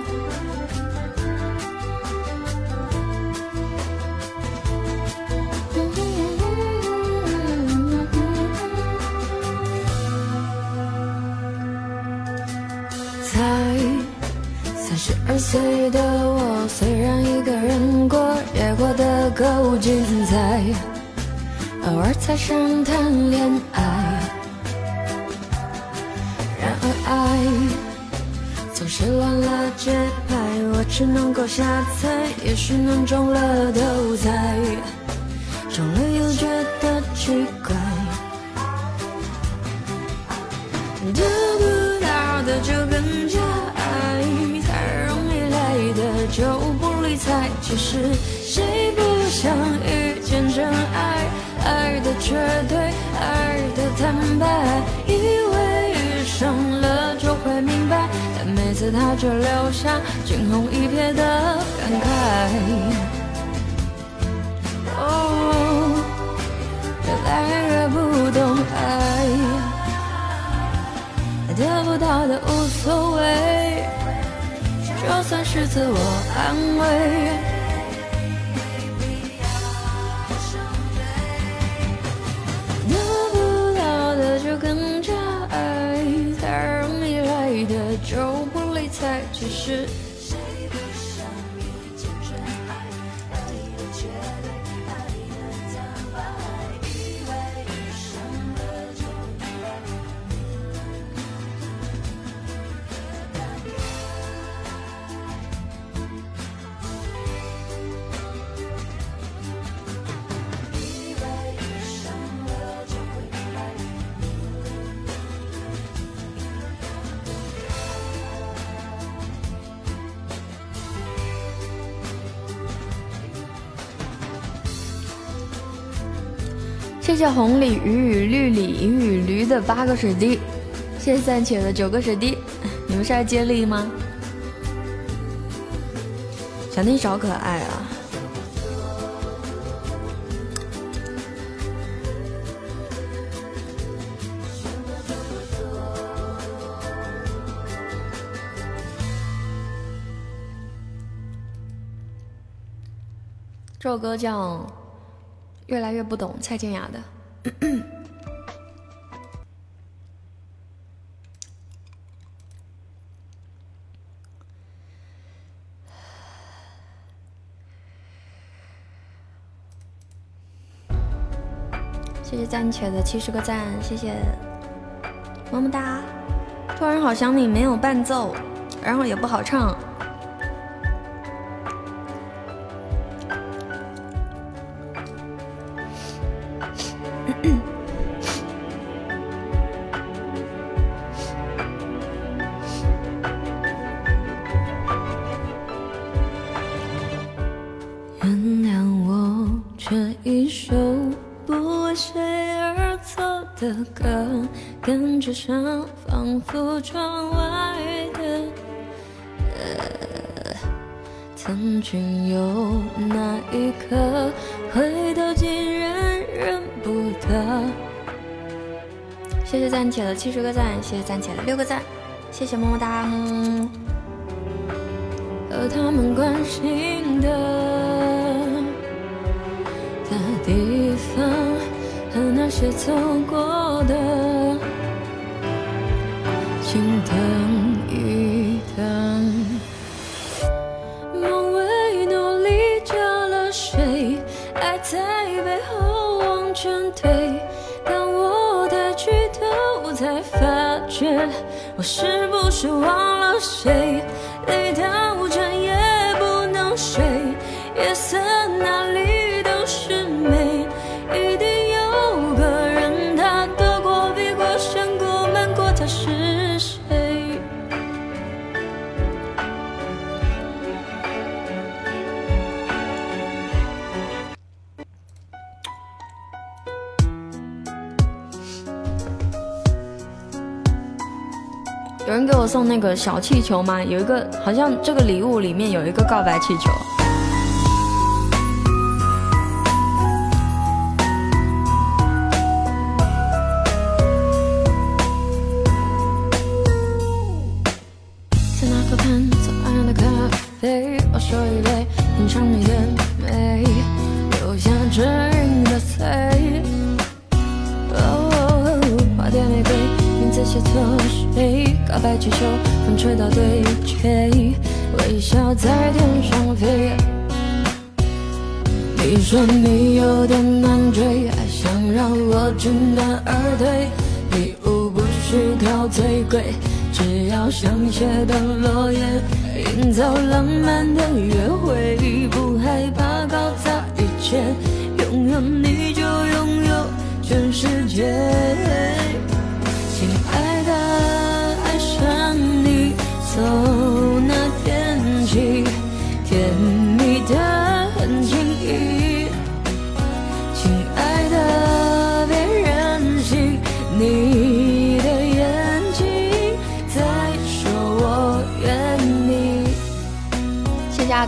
B: 岁的我，虽然一个人过，也过得够精彩。偶尔才想谈恋爱，然而爱总是乱了节拍，我只能够瞎猜，也许能中了头彩，不理睬。其实谁不想遇见真爱？爱的绝对，爱的坦白，以为遇上了就会明白，但每次他却留下惊鸿一瞥的感慨。哦，越来越不懂爱，得不到的无所谓。就算是自我安慰，得不到的就更加爱，太容易来的就不理睬，其实。谢红鲤鱼与绿鲤鱼与驴的八个水滴，谢谢暂且的九个水滴，你们是来接力吗？小妮找可爱啊！这首歌叫。越来越不懂蔡健雅的。谢谢暂且的七十个赞，谢谢，么么哒。突然好想你，没有伴奏，然后也不好唱。原谅我这一首不为谁而作的歌感觉上仿佛窗外的曾经有那一刻回头竟谢谢暂且的七十个赞，谢谢暂且的六个赞，谢谢么么哒。和他们关心的的地方，和那些走过的。心等我是不是忘了谁？送那个小气球吗？有一个好像这个礼物里面有一个告白气球。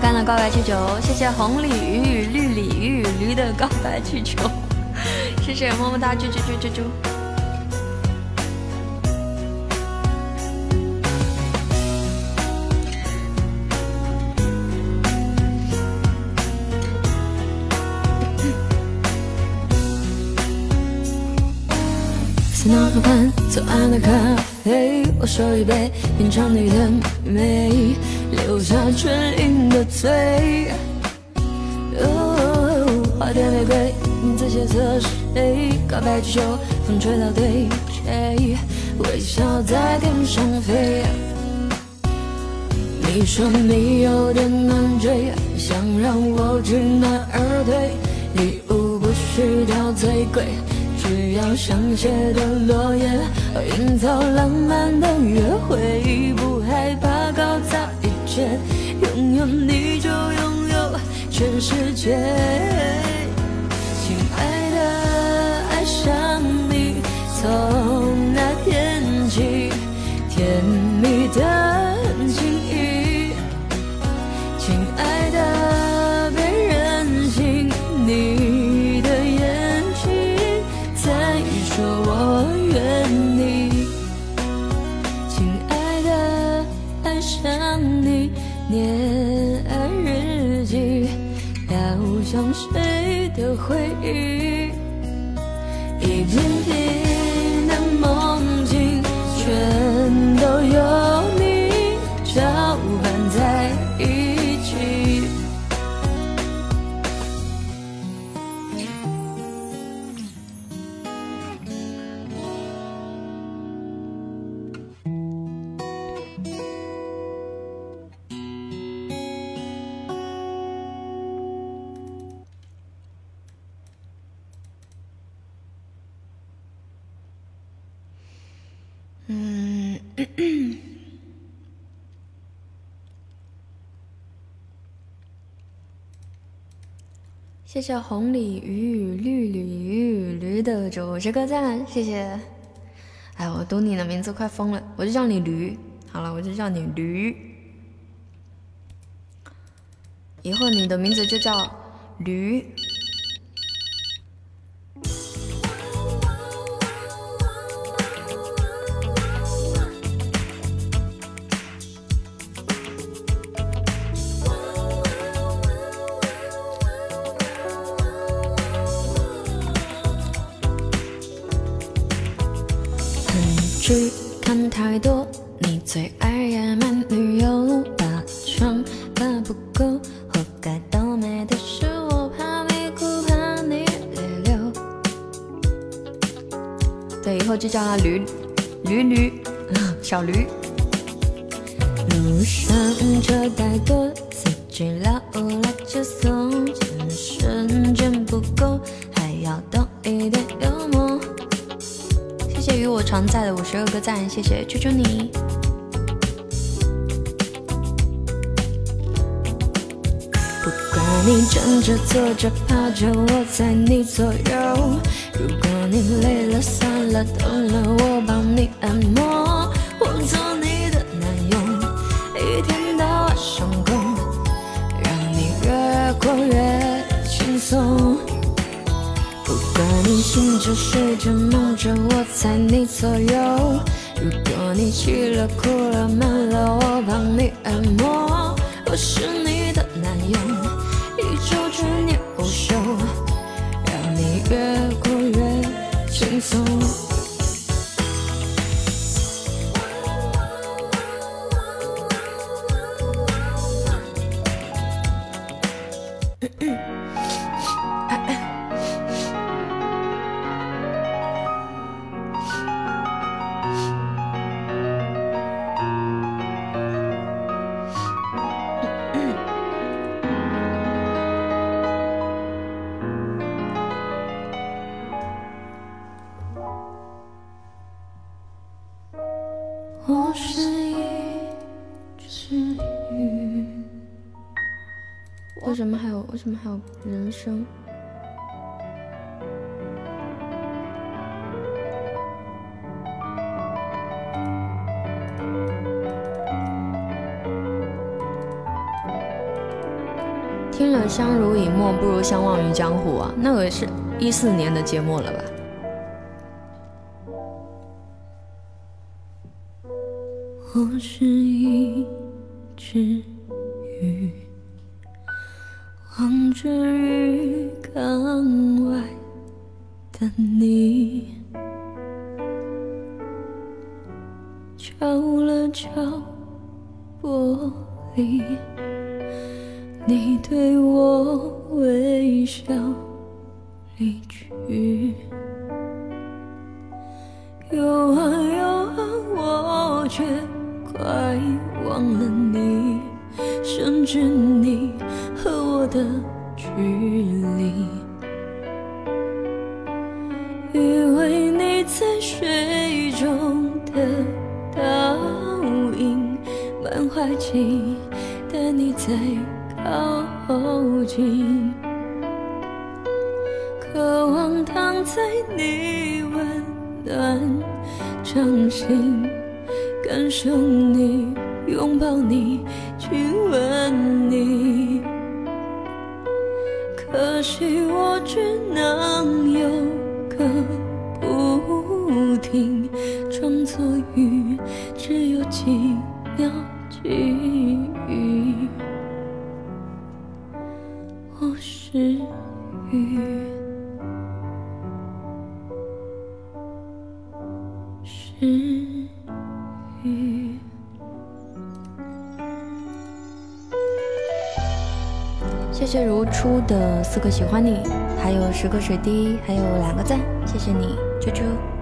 B: 谢谢阿甘的告白气球，谢谢红鲤鱼与、绿鲤鱼与、驴的告白气球，谢谢么么哒，啾啾啾啾啾。在那河畔，左岸的咖啡，我手一杯，品尝你的美，留下唇印的嘴。花店玫瑰，名字写错谁？告白气球，风吹到对街，微笑在天上飞。你说你有点难追，想让我知难而退，礼物不需挑最贵。只要香榭的落叶，营造浪漫的约会，不害怕搞砸拥有你就拥有全世界。亲爱的，爱上你从那天起，甜蜜的 among 谢谢红鲤鱼与、绿鲤鱼、驴的九十个赞，谢谢。哎，我读你的名字快疯了，我就叫你驴。好了，我就叫你驴。以后你的名字就叫驴。你左右。不如相忘于江湖》啊，那个是一四年的节目了吧？离去。有啊有啊，我却快忘了你，甚至你。和我的距离，以为你在水中的倒影，满怀情意但你在靠近，在你温暖掌心，感受你拥抱你亲吻你。可惜我只能四个喜欢你，还有十个水滴，还有两个赞，谢谢你，啾啾。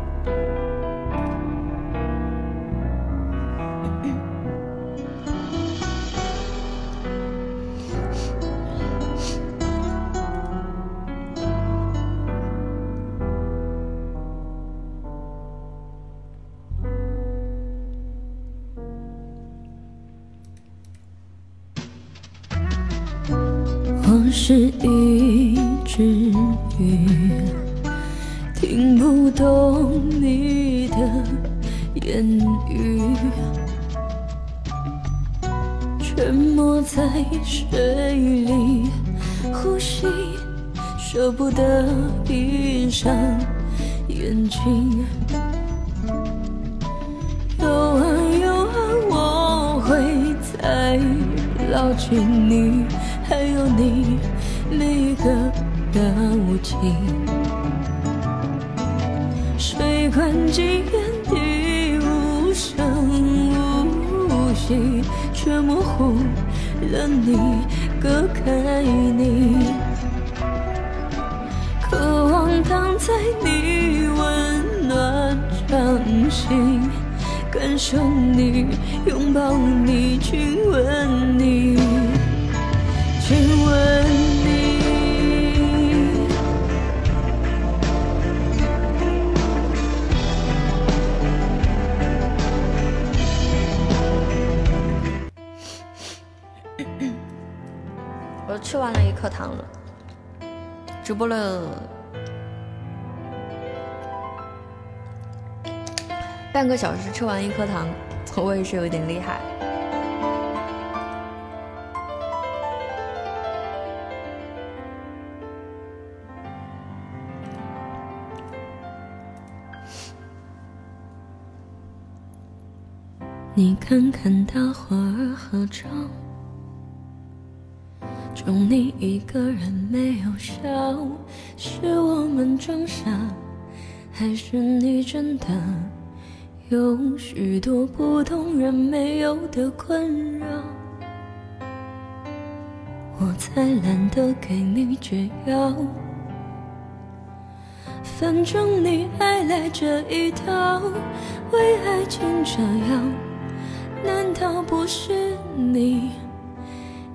B: 吃完了一颗糖了。直播了。半个小时吃完一颗糖我也是有点厉害。你看看大伙儿合照。就你一个人没有笑，是我们装傻，还是你真的有许多普通人没有的困扰？我才懒得给你解药。反正你爱来这一套，为爱情折腰，难道不是你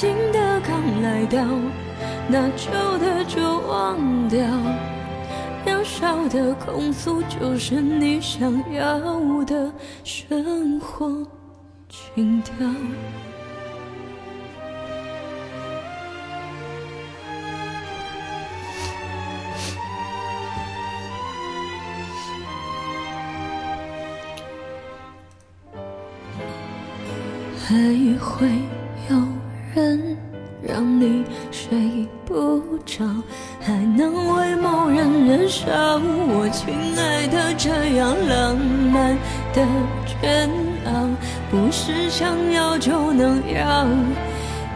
B: 新的刚来到，那旧的就忘掉。渺小的控诉，就是你想要的生活。情调，还会人让你睡不着，还能为某人燃烧。我亲爱的，这样浪漫的圈。不是想要就能要，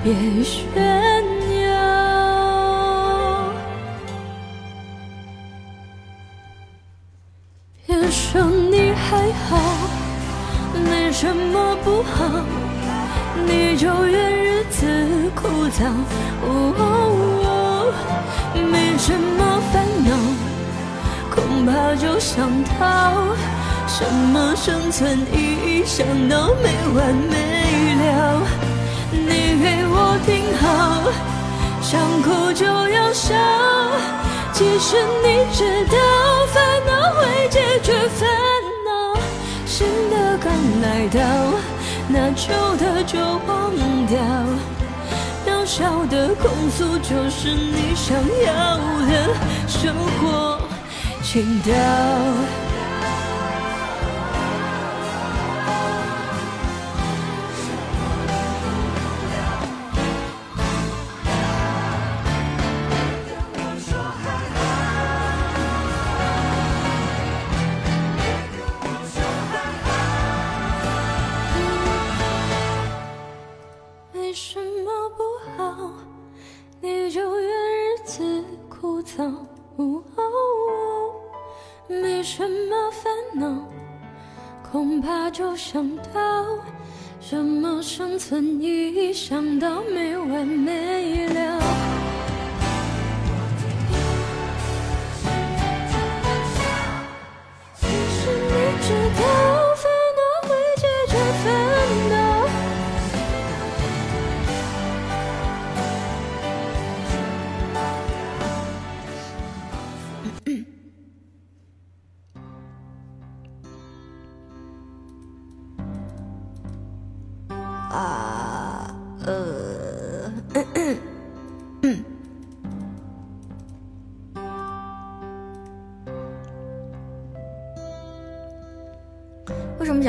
B: 别炫耀。别说你还好，没什么不好，你就怨日子枯燥。没什么烦恼，恐怕就想逃。什么生存意义？想到没完没了。你给我听好，想哭就要笑。其实你知道，烦恼会解决烦恼。新的刚来到，那旧的就忘掉。渺小的控诉，就是你想要的生活情调。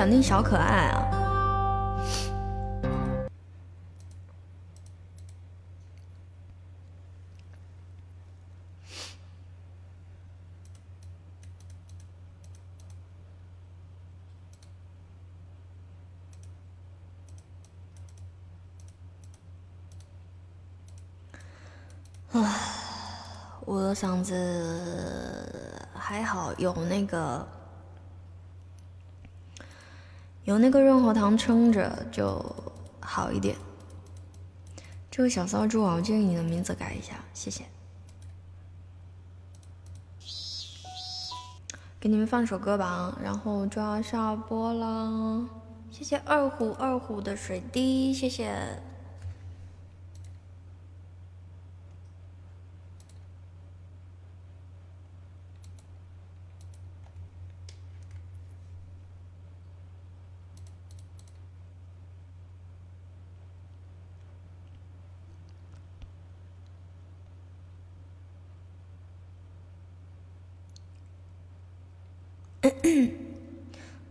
B: 那小可爱啊？我的嗓子还好，有那个有那个润喉糖撑着就好一点。这个小骚猪啊，我建议你的名字改一下，谢谢。给你们放首歌吧，然后就要下播了。谢谢二虎二虎的水滴，谢谢。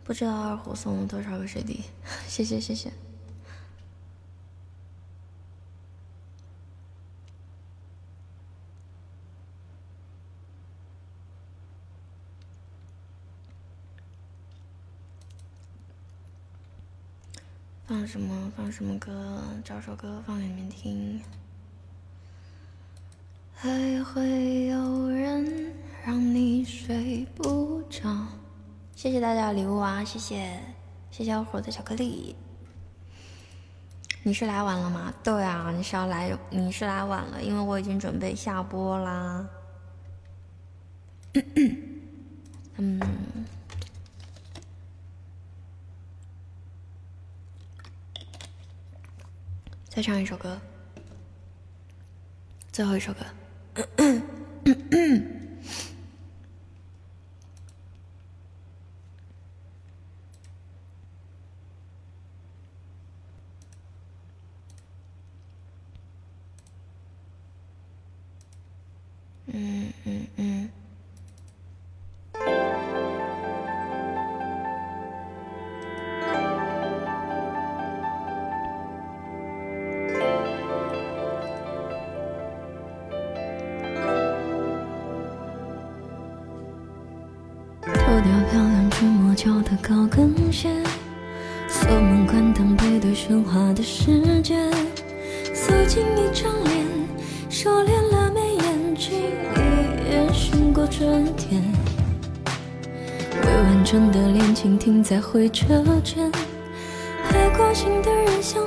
B: 不知道二虎送了多少个水滴，谢谢谢谢。放什么？放什么歌？找首歌放给你们听。还会有人让你睡不着。谢谢大家的礼物啊！谢谢，谢谢小伙的巧克力。你是来晚了吗？对啊，你是要来，你是来晚了，因为我已经准备下播啦。嗯，再唱一首歌，最后一首歌。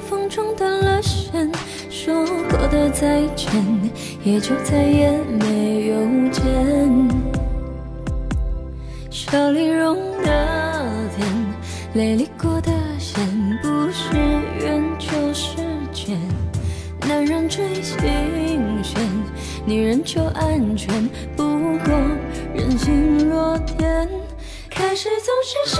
B: 风中断了线，说过的再见也就再也没有见。笑里融的甜，泪里过的咸，不是缘就是劫。男人追新鲜，女人求安全。不过人心若电，开始总是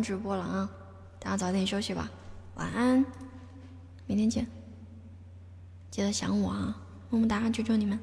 B: 直播了啊！大家早点休息吧，晚安，明天见，记得想我啊，么么哒，求求你们。